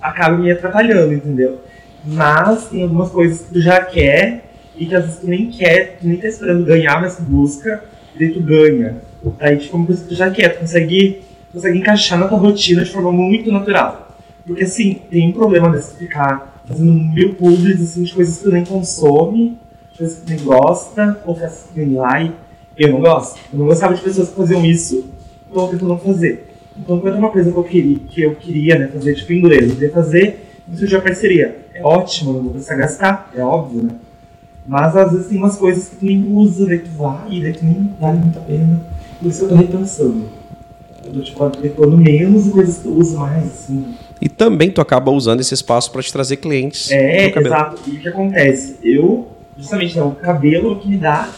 acaba me atrapalhando, entendeu? Mas tem algumas coisas que tu já quer e que às vezes tu nem quer, tu nem tá esperando ganhar, mas tu busca, e daí tu ganha. Aí, tipo, uma coisa que já quer, tu consegue, consegue encaixar na tua rotina de forma muito natural. Porque, assim, tem um problema desse ficar fazendo mil públicos, assim, de coisas que tu nem consome, de coisas que tu nem gosta, ou que tu nem like. Eu não gosto. Eu não gostava de pessoas que faziam isso, então eu tento não fazer. Então, quando é uma coisa que eu queria, que eu queria né, fazer, tipo, inglês, eu queria fazer, isso já parceria. É ótimo, não vou precisar gastar, é óbvio, né? Mas às vezes tem umas coisas que tu nem usa, daí tu vai, daí tu nem vale muito a pena. Por isso eu tô repensando. Eu tipo adequando menos e tu usa mais, assim.
E também tu acaba usando esse espaço para te trazer clientes.
É, exato. E o que acontece? Eu, justamente, né, o cabelo que me dá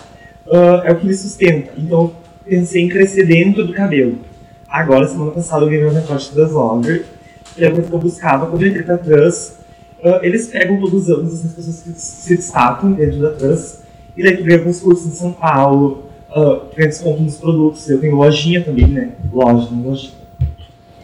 uh, é o que me sustenta. Então eu pensei em crescer dentro do cabelo. Agora, semana passada, eu ganhei meu recorte das Logger, que é a coisa que eu buscava quando eu entrei pra trans Uh, eles pegam todos os anos essas pessoas que se destacam dentro da trans e daí tu ganha alguns cursos em São Paulo, uh, desconto nos produtos. Eu tenho lojinha também, né? Loja, não loja.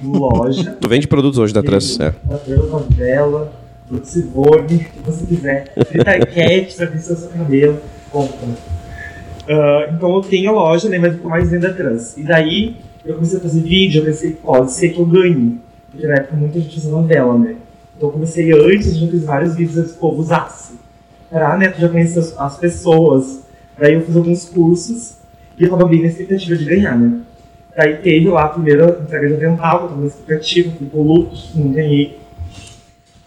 Loja.
tu vende produtos hoje da trans,
é. Da trans, novela, Fruxivone, o que você quiser. Fritaquete pra vencer o seu cabelo, compra. Uh, então eu tenho a loja, né? Mas eu mais vendo a trans. E daí eu comecei a fazer vídeo, eu pensei, pode ser que eu ganhe. Porque na época muita gente usa novela, né? Então eu comecei antes, já fiz vários vídeos antes que o povo usasse. Pra, né, tu já conhecer as, as pessoas. Daí eu fiz alguns cursos e eu tava bem na expectativa de ganhar, né? Daí teve lá a primeira entrega de avental, eu tava na expectativa, fui pro luto, não ganhei.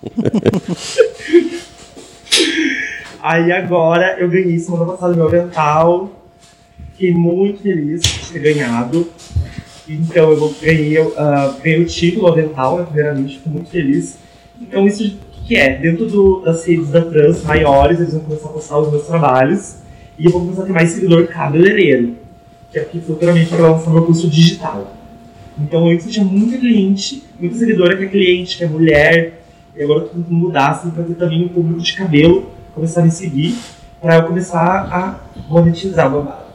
*laughs* Aí agora eu ganhei semana passada meu avental. Fiquei muito feliz de ter ganhado. Então eu ganhei, uh, ganhei o título avental, né, primeiramente, fico muito feliz. Então isso que é? Dentro do, das redes da trans maiores, eles vão começar a postar os meus trabalhos e eu vou começar a ter mais seguidor cabeleireiro, que é que futuramente vai lançar meu curso digital. Então eu tinha muita cliente, muita seguidora que é cliente, que é mulher, e agora eu tô tentando mudar assim, para ter também um público de cabelo começar a me seguir, para eu começar a monetizar o babado.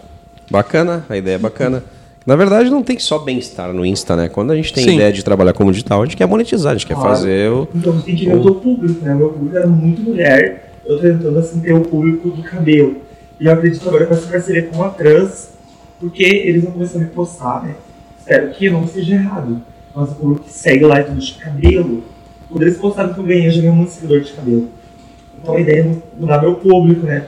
Bacana, a ideia é bacana. Na verdade, não tem só bem-estar no Insta, né? Quando a gente tem Sim. ideia de trabalhar como digital, a gente quer monetizar, a gente quer fazer o.
Então você tem que ver o teu público, né? O meu público era muito mulher, eu tô tentando assim ter o público do cabelo. E eu acredito agora com essa parceria com a trans, porque eles vão começar a me postar, né? Espero que não seja errado. Mas o público que segue lá é tudo de cabelo. Quando eles postaram que eu ganhei, eu já ganhei muito seguidor de cabelo. Então a ideia é mudar meu público, né?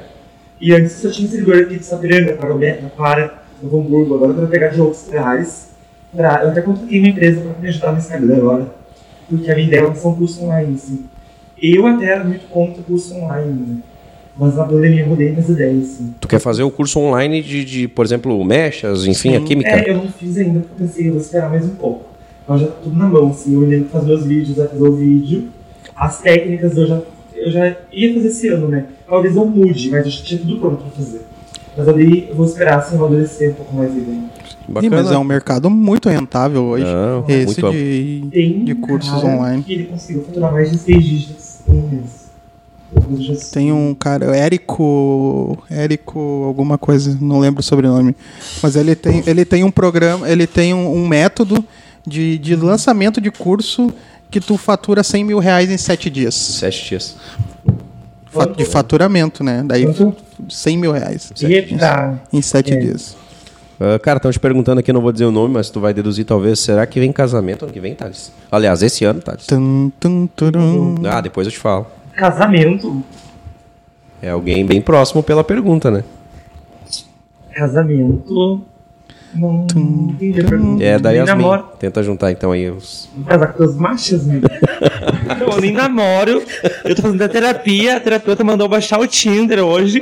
E antes eu tinha seguidor aqui de Sapiranga, para o Beto, para no Hamburgo, agora eu vou pegar de outros reais. Pra, eu até contratei uma empresa para me ajudar no Instagram agora, porque a minha ideia é são cursos online, assim. Eu até era muito contra curso online, né? Mas na pandemia eu mudei minhas ideias, assim.
Tu quer fazer o curso online de, de por exemplo, mechas, enfim, Sim, a química?
É, eu não fiz ainda, porque pensei, eu vou esperar mais um pouco. Mas já tá tudo na mão, assim, eu ainda que fazer meus vídeos, vai fazer o vídeo. As técnicas eu já, eu já ia fazer esse ano, né? Talvez eu mude, mas eu já tinha tudo pronto pra fazer. Mas ali eu vou esperar se amadurecer um pouco mais aí
Sim, mas é um mercado muito rentável hoje. Não, esse de, Tem de cursos online.
Que ele conseguiu faturar mais de seis dígitos em um mês.
Tem um cara, Érico, Érico alguma coisa, não lembro o sobrenome, mas ele tem, ele tem um programa, ele tem um, um método de, de lançamento de curso que tu fatura 100 mil reais em sete dias.
Sete dias
de faturamento, né? Daí 100 mil reais. em sete é. dias.
Uh, cara, estão te perguntando aqui, não vou dizer o nome, mas tu vai deduzir talvez. Será que vem casamento ano que vem, Thales? Aliás, esse ano, Thales. Tum, tum, ah, depois eu te falo.
Casamento?
É alguém bem próximo pela pergunta, né?
Casamento. Não, entendi a pergunta.
É, daí as Tenta juntar então aí os.
Casar com os machos, né? *laughs* não, eu nem namoro. Eu tô fazendo a terapia, a terapeuta mandou baixar o Tinder hoje.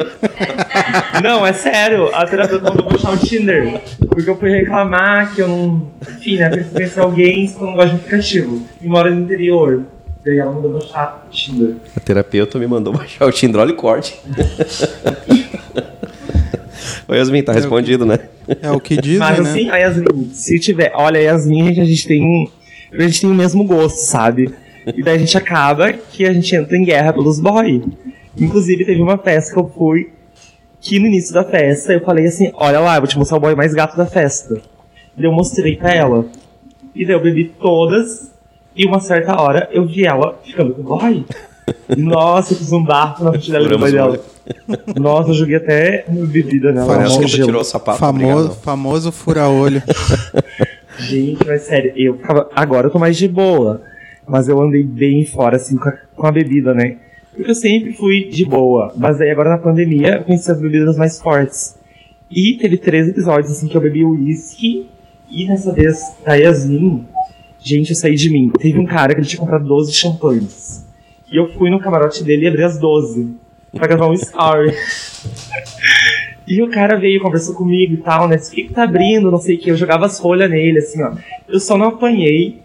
*laughs* Não, é sério, a terapeuta mandou baixar o Tinder. Porque eu fui reclamar que eu não. Enfim, né? Preciso conhecer alguém que eu não gosto de aplicativo. E mora no interior. Daí ela mandou baixar o Tinder.
A terapeuta me mandou *laughs* baixar o Tinder, olha o corte. *laughs* Oi, Yasmin, tá respondido, né?
É o que dizem,
Mas
né?
assim, a Yasmin, se tiver... Olha, a Yasmin, a gente tem... A gente tem o mesmo gosto, sabe? E daí a gente acaba que a gente entra em guerra pelos boy. Inclusive, teve uma festa que eu fui, que no início da festa eu falei assim, olha lá, eu vou te mostrar o boy mais gato da festa. E eu mostrei pra ela. E daí eu bebi todas. E uma certa hora eu vi ela ficando com o boy. Nossa, eu fiz um barco na frente dela do boy dela. Nossa, eu joguei até bebida nela. Ela
que tirou o sapato.
famoso, famoso fura-olho. *laughs*
Gente, mas sério, eu ficava. Agora eu tô mais de boa. Mas eu andei bem fora, assim, com a, com a bebida, né? Porque eu sempre fui de boa. Mas aí agora na pandemia eu conheci as bebidas mais fortes. E teve três episódios, assim, que eu bebi uísque. E nessa vez, da Yasmin, gente, eu saí de mim. Teve um cara que ele tinha comprado 12 champanhes. E eu fui no camarote dele e abri as 12. Pra gravar um story. *laughs* E o cara veio, conversou comigo e tal, né? O que, que tá abrindo? Não sei o que. Eu jogava as folhas nele, assim, ó. Eu só não apanhei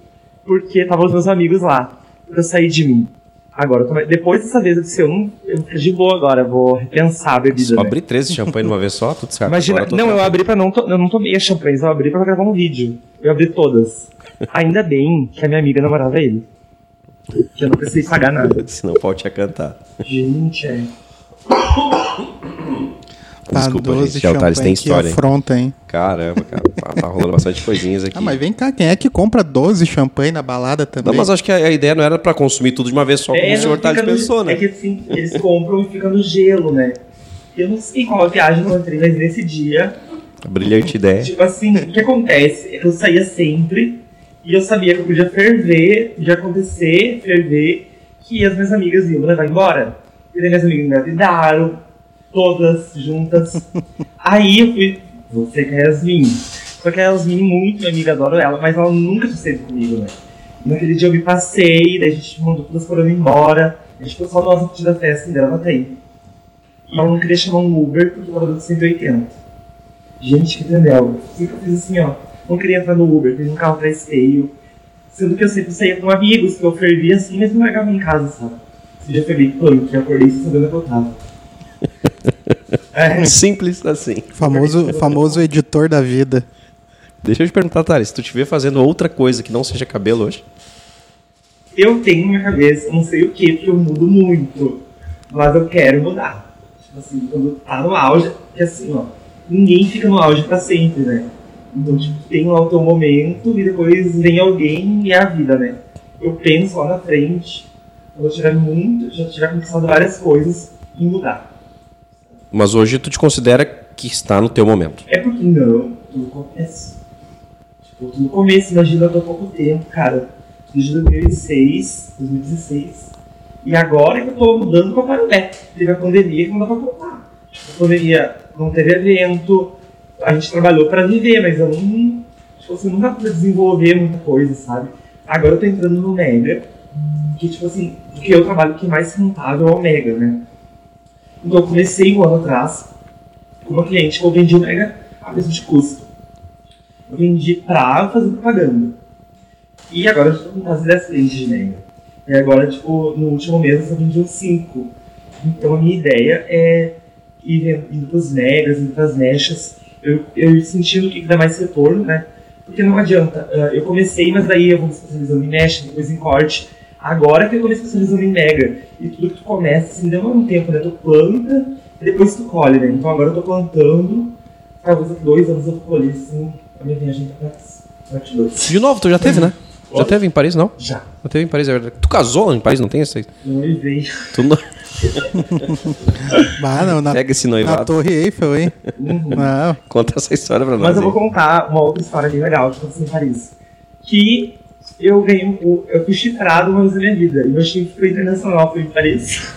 porque tava os meus amigos lá. Eu saí de mim. Agora, tomei- depois dessa vez eu disse, eu não. Eu de boa agora, vou repensar a bebida.
Só
né?
abrir 13 champanhe de uma vez só, tudo certo.
Imagina,
Agora
não, eu abri pra não. Eu não tomei as champanhes, eu abri pra gravar um vídeo. Eu abri todas. Ainda bem que a minha amiga namorava ele. Que eu não precisei pagar nada. *laughs*
Senão pode ia cantar.
Gente, é.
Tá,
Desculpa,
12
gente. Altares
champanhe,
tem
que
história, hein?
afronta, hein?
Caramba, cara. Tá- Tá rolando bastante coisinhas aqui.
Ah, mas vem cá, quem é que compra 12 champanhe na balada também?
Não, mas acho que a, a ideia não era pra consumir tudo de uma vez só, como o
É, não
senhor Thales
fica no-
pensou, né?
É que assim, eles compram e fica no gelo, né? Eu não sei qual viagem eu entrei, mas nesse dia,
Brilhante ideia.
tipo assim, o que acontece é que eu saía sempre e eu sabia que eu podia ferver, podia acontecer, ferver, que as minhas amigas iam me levar embora. E daí minhas amigas me avisaram, todas juntas. Aí eu fui, você a Yasmin. Só que a Yasmin, muito minha amiga, adoro ela, mas ela nunca tinha comigo, né? Naquele dia eu me passei, daí a gente mandou todas foram embora. A gente ficou só nós curtindo a festa e dela até E ela não queria chamar um Uber porque tava dando 180. Gente, que entendeu? Sempre eu fiz assim, ó. Não queria entrar no Uber, fiz um carro atrás feio. Sendo que eu sempre saía com amigos, que eu fervia assim, mas não largava em casa, sabe? Esse dia eu fervi punk, acordei sem saber onde eu tava. É, *laughs*
Simples assim.
Famoso, famoso editor da vida.
Deixa eu te perguntar, Thales, se tu te vê fazendo outra coisa que não seja cabelo hoje,
eu tenho na minha cabeça, não sei o que, porque eu mudo muito. Mas eu quero mudar. Tipo assim, quando tá no auge, que assim, ó, ninguém fica no auge pra sempre, né? Então, tipo, tem lá o teu momento e depois vem alguém e é a vida, né? Eu penso lá na frente, quando eu tiver muito, já tiver conquistado várias coisas, em mudar.
Mas hoje tu te considera que está no teu momento.
É porque não, tudo começo. Tipo, tudo no começo, imagina eu tô há pouco tempo, cara. Desde 2006, 2016. E agora que eu tô mudando pra Parabé. Teve a pandemia que não dá pra contar. Tipo, a pandemia não teve evento, a gente trabalhou pra viver, mas eu não. Tipo assim, nunca pude desenvolver muita coisa, sabe? Agora eu tô entrando no Mega, que tipo assim, porque eu trabalho que é mais rentável é o Mega, né? Então eu comecei um ano atrás com uma cliente que eu vendi Mega a preço de custo. Eu vendi pra fazer propaganda. E agora eu tô com quase 10 clientes de Mega. E agora, tipo, no último mês eu só vendi uns 5. Então a minha ideia é ir indo pros Megas, indo pras mechas, eu, eu sentindo que dá mais retorno, né? Porque não adianta, ah, eu comecei, mas daí eu vou me especializando em mecha, depois em corte. Agora que eu me especializando em mega. E tudo que tu começa, assim, demora um tempo, né? Tu planta e depois tu colhe, né? Então agora eu tô plantando, talvez dois anos eu colher, assim, a minha viagem pra parte 2.
De novo, tu já teve, né? Já teve em Paris, não?
Já.
Já teve em Paris, é verdade. Tu casou em Paris, não tem esse?
Não me veio.
Tu não... *laughs*
Ah, não, na,
Pega esse
na
noivado.
Torre Eiffel, hein? Não.
Conta essa história pra nós.
Mas eu vou contar uma outra história bem legal que aconteceu em Paris. Que eu ganhei um. Eu fui chifrado uma vez na minha vida. E meu chifre foi internacional, foi em Paris.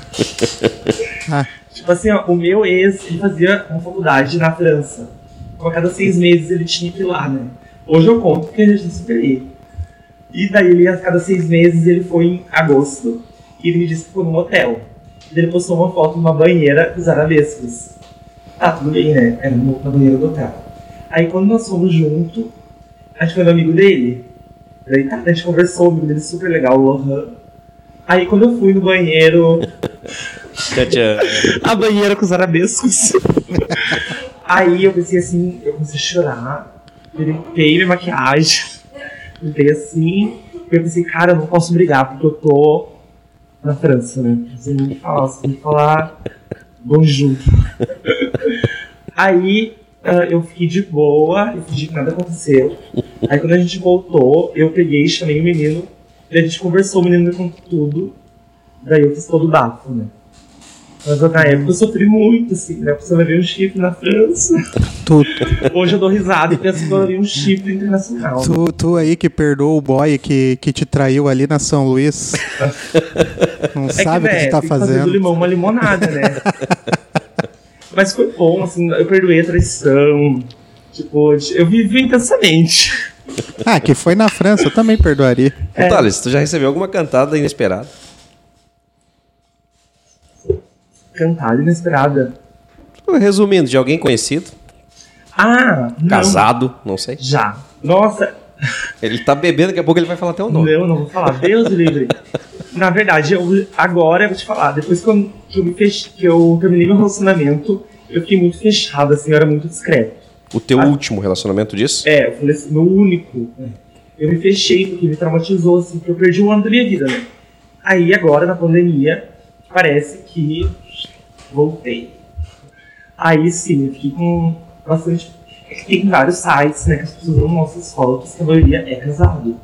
Ah. *laughs*
Tipo assim, ó, o meu ex, ele fazia uma faculdade na França. Então a cada seis meses ele tinha que ir lá, né? Hoje eu conto porque eu já superei. E daí ele, a cada seis meses, ele foi em agosto. E ele me disse que foi num hotel. E ele postou uma foto numa banheira com os arabescos. Tá, tudo bem, né? Era na banheira do hotel. Aí quando nós fomos junto, a gente foi no amigo dele. Daí tá, a gente conversou, o dele super legal, o Lohan. Aí quando eu fui no banheiro, *laughs* a banheira com os arabescos. Aí eu pensei assim, eu comecei a chorar, limpei minha maquiagem, limpei assim, e eu pensei, cara, eu não posso brigar porque eu tô na França, né? Você nem falar, você tem que falar bonjour. Aí eu fiquei de boa, eu fingi que nada aconteceu. Aí quando a gente voltou, eu peguei, chamei o menino, e a gente conversou, o menino me contou tudo. Daí eu fiz todo o bafo, né? Mas na época eu sofri muito, assim, né? Porque você vai ver um chifre na França.
Tu,
Hoje eu dou risada e penso que eu um chifre internacional. né?
tu, tu aí que perdoou o boy que, que te traiu ali na São Luís. *laughs* Não
É
sabe o que
né,
tu tá
tem fazer do
fazendo.
limão uma limonada, né? *laughs* Mas foi bom, assim, eu perdoei a traição. Tipo, eu vivi intensamente.
Ah, que foi na França, eu também perdoaria.
É.
Ô, Thales, tu já recebeu alguma cantada inesperada?
Cantada inesperada.
Resumindo, de alguém conhecido,
Ah, não.
casado, não sei.
Já. Nossa,
Ele tá bebendo, daqui a pouco ele vai falar até o nome.
não, não vou falar. Deus livre. *laughs* Na verdade, eu, agora eu vou te falar. Depois que eu, que eu, me fech... que eu terminei meu relacionamento, eu fiquei muito fechado, assim, eu era muito discreto.
O teu
Ah.
último relacionamento disso?
É, eu falei assim, meu único. Eu me fechei porque me traumatizou, assim, porque eu perdi um ano da minha vida, né? Aí agora, na pandemia, parece que voltei. Aí sim, eu fiquei com bastante. é que Tem vários sites, né, que as pessoas não mostram as fotos, que a maioria é casado.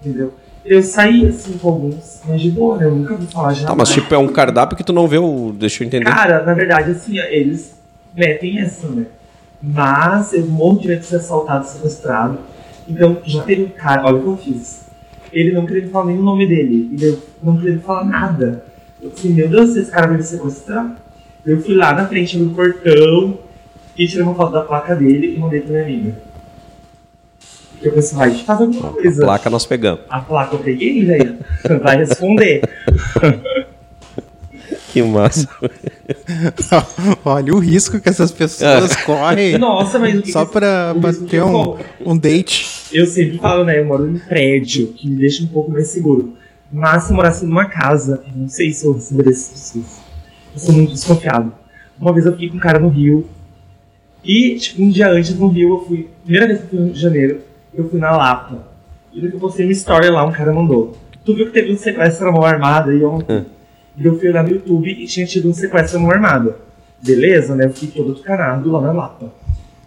Entendeu? Eu saí assim com alguns, mas de boa, né? Eu nunca vou falar já.
Tá, mas tipo, é um cardápio que tu não vê o. Deixa eu entender.
Cara, na verdade, assim, eles metem essa, né? Mas eu morro de medo de ser assaltado, sequestrado. Então, já teve um cara, olha o que eu fiz. Ele não queria me falar nem o nome dele. E eu não queria me falar nada. Eu falei, meu Deus, esse cara vai me sequestrar. Eu fui lá na frente do portão e tirei uma foto da placa dele e mandei pra minha amiga. Porque eu pensei, vai fazer alguma
A
coisa.
placa nós pegamos.
A placa eu peguei, velho. *laughs* Vai responder. *laughs*
Que massa. *laughs*
Olha o risco que essas pessoas correm
Nossa, mas o que
só
que-
pra, ter um, um date.
Eu sempre falo, né? Eu moro em prédio, que me deixa um pouco mais seguro. Mas se eu morasse numa casa, eu não sei se eu receberia essas pessoas. Eu sou muito desconfiado. Uma vez eu fiquei com um cara no Rio. E, tipo, um dia antes no Rio, eu fui. Primeira vez que eu fui no Rio de Janeiro, eu fui na Lapa. E que eu postei uma story lá, um cara mandou. Tu viu que teve um sequestro na mão armada e ontem? E eu fui olhar no YouTube e tinha tido um sequestro na mão armada. Beleza, né? Eu fiquei todo tucanado lá na Lapa.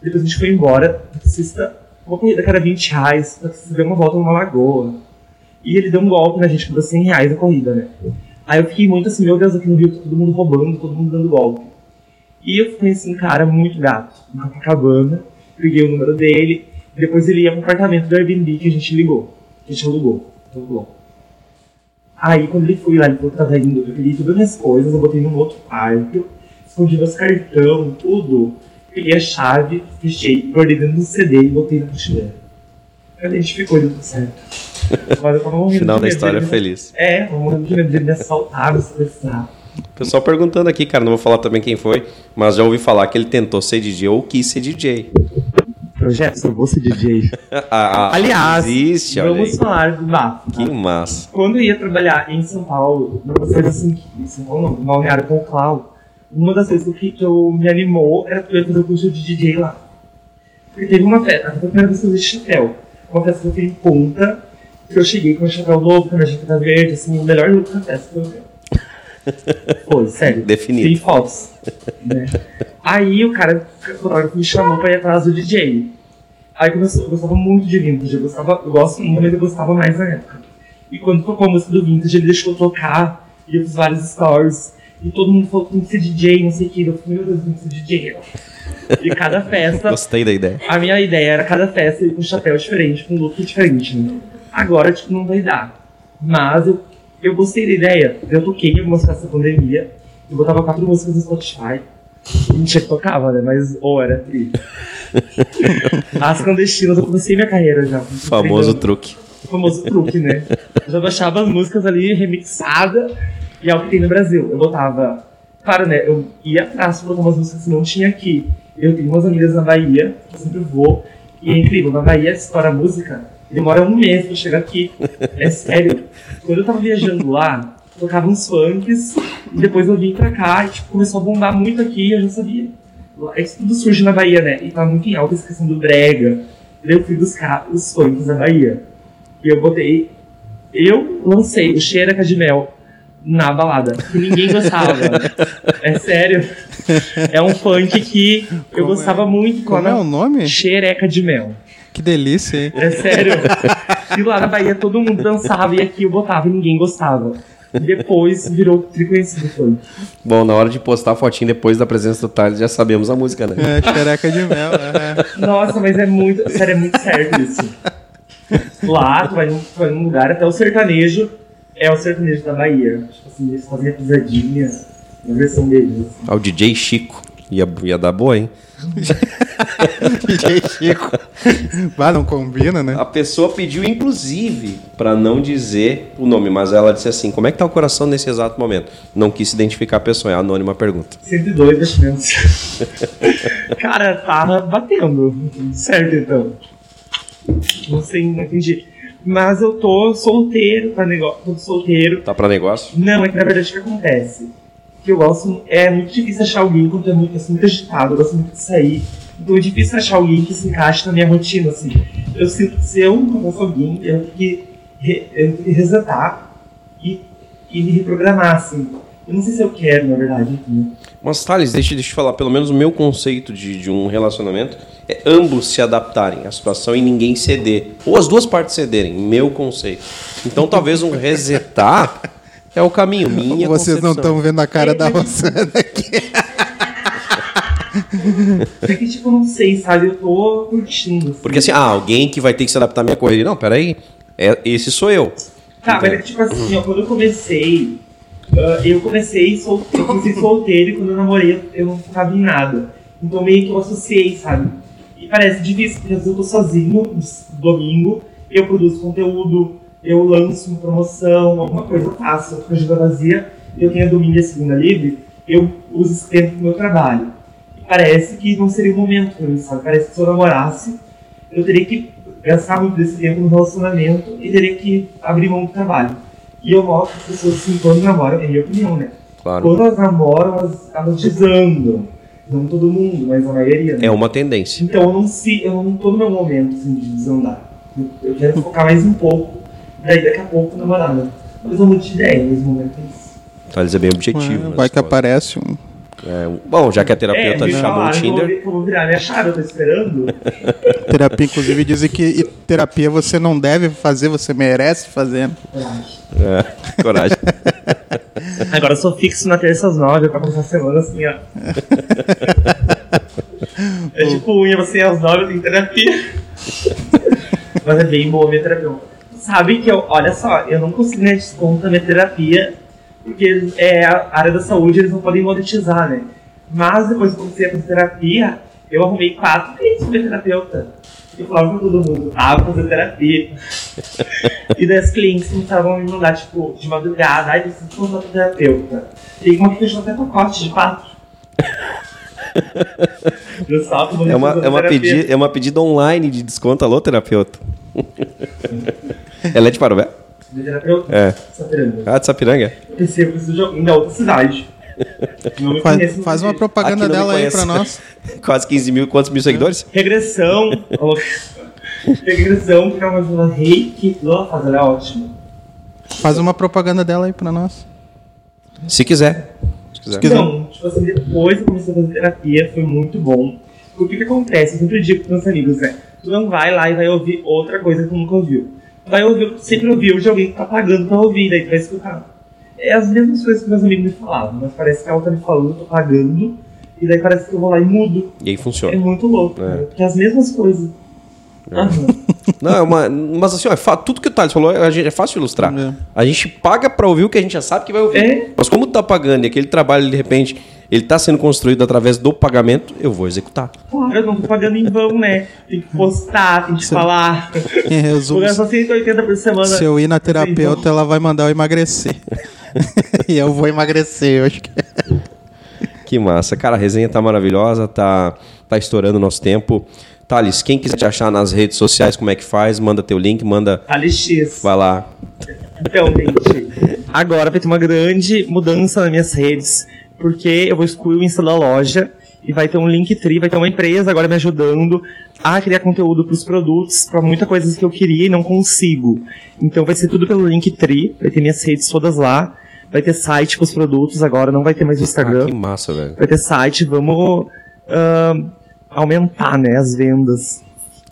Depois a gente foi embora, o taxista, uma corrida que era 20 reais, o taxista deu uma volta numa lagoa. E ele deu um golpe na gente, cobrou 100 reais a corrida, né? Aí eu fiquei muito assim, meu Deus, aqui no Rio tá todo mundo roubando, todo mundo dando golpe. E eu conheci um cara muito gato, em Copacabana, peguei o número dele, depois ele ia pro apartamento do Airbnb que a gente ligou, que a gente alugou. alugou. Aí quando ele foi lá, ele falou que tava indo, eu peguei todas as minhas coisas, eu botei num outro quarto, escondi meus cartão, tudo. Peguei a chave, fechei, guardei dentro do CD e botei na mochileira. Aí a gente ficou deu tudo certo. *laughs* Mas eu tava morrendo
Final da história
dele-
feliz.
É, eu tava morrendo de medo dele me assaltar, me.
O pessoal perguntando aqui, cara, não vou falar também quem foi, mas já ouvi falar que ele tentou ser DJ ou quis ser DJ.
Vou ser DJ. *laughs*
Ah,
Aliás,
existe,
vamos falar do bafo. tá?
Que massa.
Quando eu ia trabalhar em São Paulo, numa coisa assim, em São Paulo no Balneário Conclau, uma das coisas que, que eu me animou era ia fazer o curso de DJ lá. Porque teve uma festa, foi a primeira vez que eu usei chapéu. Uma festa que eu fiquei em ponta, que eu cheguei com meu chapéu novo, com a minha jaqueta verde, assim, o melhor look da festa que eu vi. Foi, *laughs* sério.
Definido.
Tem fotos. né? Aí o cara, o fotógrafo me chamou pra ir atrás do DJ. Aí começou, eu gostava muito de vintage, eu gostava, eu gosto muito, mas eu gostava mais na época. E quando tocou a música do vintage, ele deixou eu tocar, e eu fiz vários stories, e todo mundo falou que tem que ser DJ, não sei o que, eu falei, meu Deus, tem que ser DJ. E cada *laughs* festa,
Gostei da ideia.
a minha ideia era cada festa ir com um chapéu diferente, com um look diferente, né? Agora, tipo, não vai dar. Mas eu, eu gostei da ideia. Eu toquei em algumas festas da pandemia. Eu botava quatro músicas no Spotify. Mentira que tocava, né? Mas, ou era tri. *laughs* As clandestinas, eu comecei minha carreira já.
Famoso truque.
O famoso truque, né? Eu já baixava as músicas ali remixada e é o que tem no Brasil. Eu botava. Claro, né? Eu ia atrás pra botar umas músicas que não tinha aqui. Eu tenho umas amigas na Bahia, eu sempre vou. E é incrível, na Bahia, estoura a música, demora um mês pra chegar aqui. É sério. Quando eu tava viajando lá, tocava uns funks, e depois eu vim pra cá e tipo, começou a bombar muito aqui e eu já sabia. Isso tudo surge na Bahia, né? E tá muito em alta essa questão do brega. Daí Eu fui buscar os funks da Bahia. E eu botei. Eu lancei o Cheira de Mel na balada, que ninguém gostava. é sério. É um funk que eu
Como
gostava
é?
muito.
Como é o nome?
Xereca de mel.
Que delícia, hein?
É sério. E lá na Bahia todo mundo dançava e aqui eu botava e ninguém gostava. Depois virou triconhecido funk.
Bom, na hora de postar a fotinho depois da presença do Thales, já sabemos a música, né?
É, xereca de mel. é.
Nossa, mas é muito. Sério, é muito certo isso. Lá, tu vai num, tu vai num lugar, até o sertanejo é o sertanejo da Bahia. Tipo assim, eles fazem a pisadinha na versão deles. assim.
Ao DJ Chico. Ia, ia dar boa, hein? *laughs* *laughs*
DJ Chico. Bah, não combina, né?
A pessoa pediu, inclusive, pra não dizer o nome, mas ela disse assim: como é que tá o coração nesse exato momento? Não quis identificar a pessoa, é a anônima pergunta.
102 batimentos. *laughs* Cara, tava batendo. Certo, então. Não sei, não entendi. Mas eu tô solteiro, tá negócio. Tô solteiro.
Tá pra negócio?
Não, é que na verdade o que acontece? Que eu gosto. É muito difícil achar alguém quando é muito, assim, muito agitado, eu gosto muito de sair. Então é difícil achar alguém que se encaixe na minha rotina, assim. Eu sinto que se eu encontrasse alguém, eu tenho que, re, eu tenho que resetar e, e me reprogramar, assim. Eu não sei se eu quero, na verdade, enfim.
Mas, Thales, deixa, deixa eu te falar, pelo menos o meu conceito de, de um relacionamento é ambos se adaptarem à situação e ninguém ceder. Ou as duas partes cederem, meu conceito. Então, talvez um resetar é o caminho, minha
Vocês não
concepção.
estão vendo a cara da Rosana aqui. *laughs*
É que, tipo, não sei, sabe? Eu tô curtindo. Assim.
Porque assim, ah, alguém que vai ter que se adaptar à minha correria. Não, peraí, é, esse sou eu.
Tá, mas é que, tipo assim, ó, quando eu comecei, ah, eu comecei solteiro, eu comecei solteiro e quando eu namorei eu, não ficava em nada. Então meio que eu associei, sabe? E parece difícil, porque às vezes eu tô sozinho, domingo, eu produzo conteúdo, eu lanço uma promoção, alguma coisa eu faço, eu fico com a vazia, eu tenho a domingo e a segunda livre, eu uso esse tempo pro meu trabalho. Parece que não seria o momento pra mim, sabe? Parece que se eu namorasse, eu teria que gastar muito desse tempo no relacionamento e teria que abrir mão do trabalho. E eu noto que as pessoas, assim, quando namoram, é minha opinião, né?
Claro.
Quando elas namoram, elas, elas desandam. Não todo mundo, mas a maioria, né?
É uma tendência.
Então eu não, se, eu não tô no meu momento assim, de desandar. Eu, eu quero focar mais um pouco, daí daqui a pouco namorar, né? Mas eu não de ideia nesse momento. é isso.
Thales é bem objetivo. né,
Vai que aparece um.
É, bom, já que a terapeuta
me
chamou o
vou
Tinder.
eu vou virar minha chave, eu tô esperando. *laughs*
Terapia, inclusive, dizem que terapia você não deve fazer, você merece fazer. né?
É, coragem. *laughs*
Agora eu sou fixo na terça às nove, pra começar a semana assim, ó. *laughs* É tipo unha, você às nove eu tenho terapia. Mas é bem boa a minha terapia. Sabe que eu, olha só, eu não consigo ganhar desconto na minha terapia, porque é a área da saúde, eles não podem monetizar, né? Mas depois que eu comecei a fazer terapia, eu arrumei quatro clientes minha terapeuta. Eu falava pra todo mundo, ah, vou fazer terapia. *laughs* E das clientes começavam a me mandar, tipo, de madrugada, ai, preciso contar com terapeuta. E uma que fechou até pacote de quatro. *laughs* Tô
É uma, é, uma pedi, é uma pedida online de desconto. Alô, terapeuta. *laughs* Ela é de Parobé?
De terapeuta?
É.
Sapiranga.
Ah, de Sapiranga?
De alguém da outra cidade. Não
Faz,
conhece,
faz uma propaganda dela aí pra nós. *laughs*
Quase 15 mil. Quantos mil seguidores?
Regressão. *laughs* Regressão, que é uma reiki. Ela faz, ela é ótima.
Faz uma propaganda dela aí pra nós.
Se quiser. Se quiser.
quiser.
Então, tipo assim, depois eu comecei a fazer terapia, foi muito bom. O que acontece? Eu sempre digo pros meus amigos, né? Tu não vai lá e vai ouvir outra coisa que tu nunca ouviu. Vai ouvir sempre ouviu de alguém que tá pagando pra ouvir, daí tu vai escutar. É as mesmas coisas que meus amigos me falavam, mas parece que ela tá me falando, eu tô pagando, e daí parece que eu vou lá e mudo.
E aí
É
funciona.
muito louco,
É.
né? Porque é as mesmas coisas. Aham. *laughs*
Não, é uma. Mas assim, ó, é tudo que o Thales falou a gente, é fácil de ilustrar.
É.
A gente paga pra ouvir o que a gente já sabe que vai ouvir.
É.
Mas como tu tá pagando e aquele trabalho, de repente, ele tá sendo construído através do pagamento, eu vou executar.
Claro, eu não tô pagando em vão, né? Tem que postar, tem que falar. *laughs*
Em resumo,
Vou gastar 180 por semana.
se eu ir na terapeuta, ela vai mandar eu emagrecer. *laughs* e eu vou emagrecer, eu acho que.
Que massa. Cara, a resenha tá maravilhosa, tá, tá estourando o nosso tempo. Thales, quem quiser te achar nas redes sociais, como é que faz? Manda teu link, manda.
AliX.
Vai lá.
Gente, *laughs* agora vai ter uma grande mudança nas minhas redes, porque eu vou excluir o Insta da loja e vai ter um Linktree, vai ter uma empresa agora me ajudando a criar conteúdo para os produtos, para muitas coisas que eu queria e não consigo. Então vai ser tudo pelo Linktree, vai ter minhas redes todas lá. Vai ter site com os produtos agora, não vai ter mais o Instagram.
Ah, que massa, velho.
Vai ter site, vamos uh, aumentar, né, as vendas.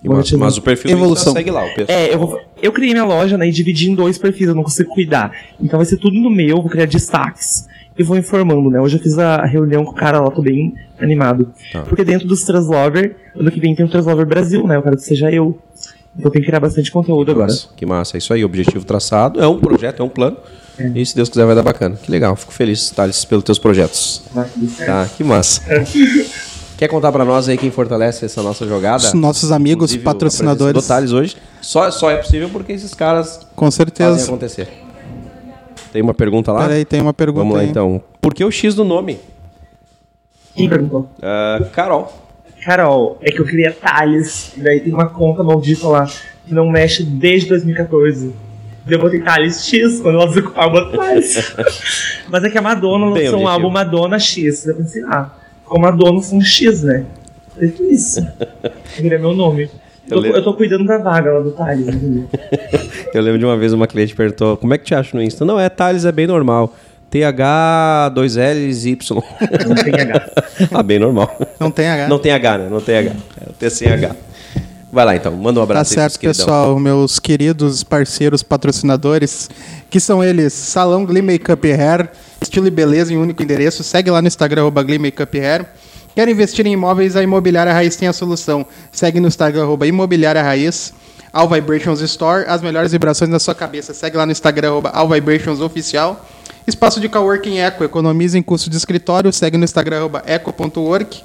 Mas, mas, o perfil
Evolução.
segue lá. O
é, eu, vou, eu criei minha loja, né, e dividi em dois perfis, eu não consigo cuidar. Então vai ser tudo no meu, vou criar destaques e vou informando, né. Hoje eu fiz a reunião com o cara lá, tô bem animado. Tá. Porque dentro dos Translover, ano que vem tem o Translover Brasil, né, eu quero que seja eu. Então tem que criar bastante conteúdo agora.
Que massa, é isso aí, objetivo traçado, é um projeto, é um plano. É. E se Deus quiser vai dar bacana. Que legal, fico feliz, Thales, pelos teus projetos. Tá, que massa. *laughs* Quer contar para nós aí quem fortalece essa nossa jogada? Os
nossos amigos Inclusive, patrocinadores.
Do Thales hoje. Só, só é possível porque esses caras
Com certeza.
fazem acontecer. Tem uma pergunta lá?
Peraí, tem uma pergunta
Vamos lá
aí.
então. Por que o X do nome?
Quem perguntou?
Uh, Carol.
Carol, é que eu queria Thales, daí tem uma conta maldita lá que não mexe desde 2014. Eu botei Thales X, quando ela desocupar, eu boto Thales. *laughs* Mas é que a Madonna lançou um álbum Madonna X. Eu pensei, ah, como Madonna são X, né? Feito isso. *laughs* é meu nome. Eu, tô, eu tô cuidando da vaga lá do Thales, entendeu? *laughs*
eu lembro de uma vez uma cliente perguntou: como é que te acha no Insta? Não, é Thales, é bem normal. TH, 2Ls, Y.
Não tem H. *laughs*
ah, bem normal.
Não tem H.
Não tem H, né? Não tem H. É o T sem H. Vai lá então, manda um abraço
Tá certo, pessoal, meus queridos parceiros patrocinadores, que são eles, Salão Glee Makeup Hair, estilo e beleza em um único endereço. Segue lá no Instagram, arroba Glee Makeup Hair. Quer investir em imóveis? A Imobiliária Raiz tem a solução. Segue no Instagram, arroba Imobiliária Raiz. All Vibrations Store, as melhores vibrações na sua cabeça. Segue lá no Instagram, arroba All Vibrations Oficial. Espaço de coworking Eco, economiza em custo de escritório. Segue no Instagram, arroba eco.work.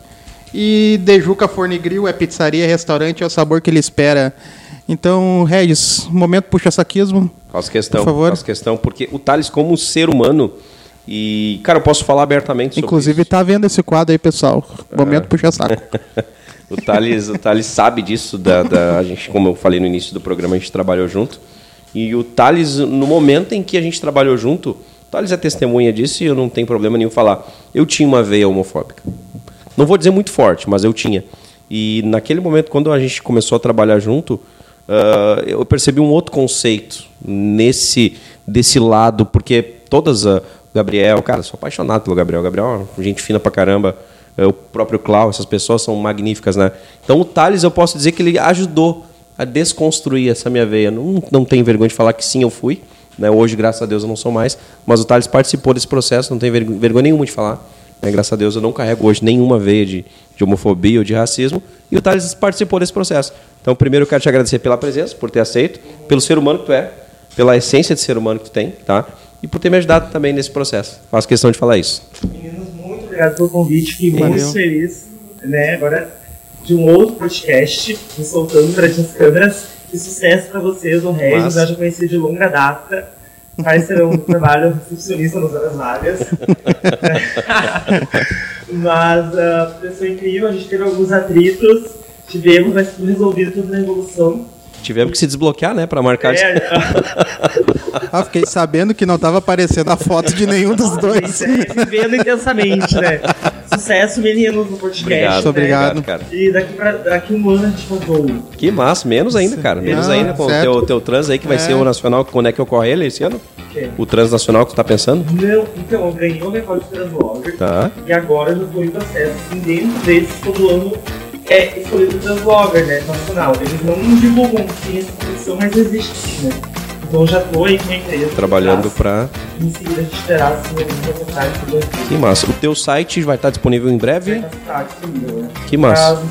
E Dejuca Fornigril é pizzaria, restaurante, é o sabor que ele espera. Então, Regis, momento puxa saquismo.
Faço questão, por favor. Faço questão, porque o Thales, como ser humano, e, cara, eu posso falar abertamente sobre
Inclusive,
isso.
tá vendo esse quadro aí, pessoal. Momento ah. puxa saco. *laughs*
o, Thales, o Thales sabe disso, da, da, a gente, como eu falei no início do programa, a gente trabalhou junto. E o Thales, no momento em que a gente trabalhou junto, o Thales é testemunha disso e eu não tenho problema nenhum falar. Eu tinha uma veia homofóbica. Não vou dizer muito forte, mas eu tinha. E naquele momento, quando a gente começou a trabalhar junto, uh, eu percebi um outro conceito nesse desse lado, porque todas a Gabriel, cara, sou apaixonado pelo Gabriel. Gabriel, é gente fina pra caramba. É, o próprio Clau, essas pessoas são magníficas, né? Então o Thales, eu posso dizer que ele ajudou a desconstruir essa minha veia. Não, não tenho vergonha de falar que sim, eu fui. Né? Hoje, graças a Deus, eu não sou mais. Mas o Thales participou desse processo, não tenho vergonha nenhuma de falar. Né? Graças a Deus eu não carrego hoje nenhuma veia de, de homofobia ou de racismo. E o Thales participou desse processo. Então, primeiro eu quero te agradecer pela presença, por ter aceito, pelo ser humano que tu é, pela essência de ser humano que tu tem, tá? E por ter me ajudado também nesse processo. Faço questão de falar isso.
Meninos, muito obrigado pelo convite. Fiquei Valeu. muito feliz, né? Agora de um outro podcast, me soltando perante as câmeras. E sucesso para vocês, o Regis, eu já conheci de longa data vai ser um trabalho *laughs* recepcionista nas horas vagas. *laughs* Mas uh, foi incrível, a gente teve alguns atritos, tivemos, mas tudo resolvido, tudo na evolução.
Tivemos que se desbloquear, né, para marcar.
É, *laughs* ah, fiquei sabendo que não estava aparecendo a foto de nenhum dos *laughs* dois.
Vivendo intensamente, né? Sucesso, meninos, no podcast.
Obrigado, né? obrigado.
Cara. E daqui, pra, daqui um ano a gente mandou.
Que massa, menos ainda, cara. Menos ah, ainda com o teu, teu trans aí, que vai é. ser o nacional. Quando é que ocorre ele esse ano? Que? O transnacional que tu tá pensando?
Não, então, eu ganhei o recorde de transblogger.
Tá.
E agora eu já estou em processo. Assim, dentro desses, todo ano é escolhido o transblogger, né? Nacional. Eles não divulgam que essa posição, mas existe, né? Então já tô aí com a empresa.
Trabalhando para.
Em seguida a gente terá assim,
Que massa. O teu site vai estar disponível em breve? Disponível, né? Que massa.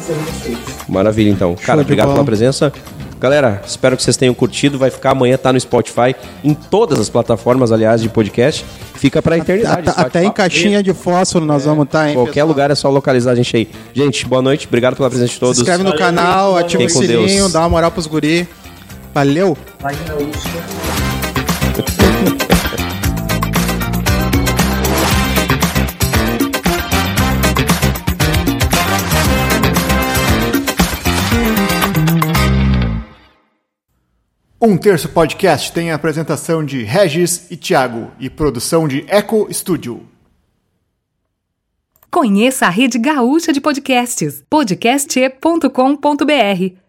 Maravilha, então. Cara, obrigado pela presença. Galera, espero que vocês tenham curtido. Vai ficar amanhã, tá no Spotify, em todas as plataformas, aliás, de podcast. Fica pra eternidade.
Até, até em caixinha de fósforo nós é. vamos estar, tá, hein?
Qualquer pessoal? lugar é só localizar a gente aí. Gente, boa noite. Obrigado pela presença de todos. Se
inscreve no Valeu, canal, ativa o sininho, dá uma moral pros guri. Valeu! Vai
Um Terço Podcast tem a apresentação de Regis e Thiago e produção de Eco Studio.
Conheça a rede gaúcha de podcasts, podcast.com.br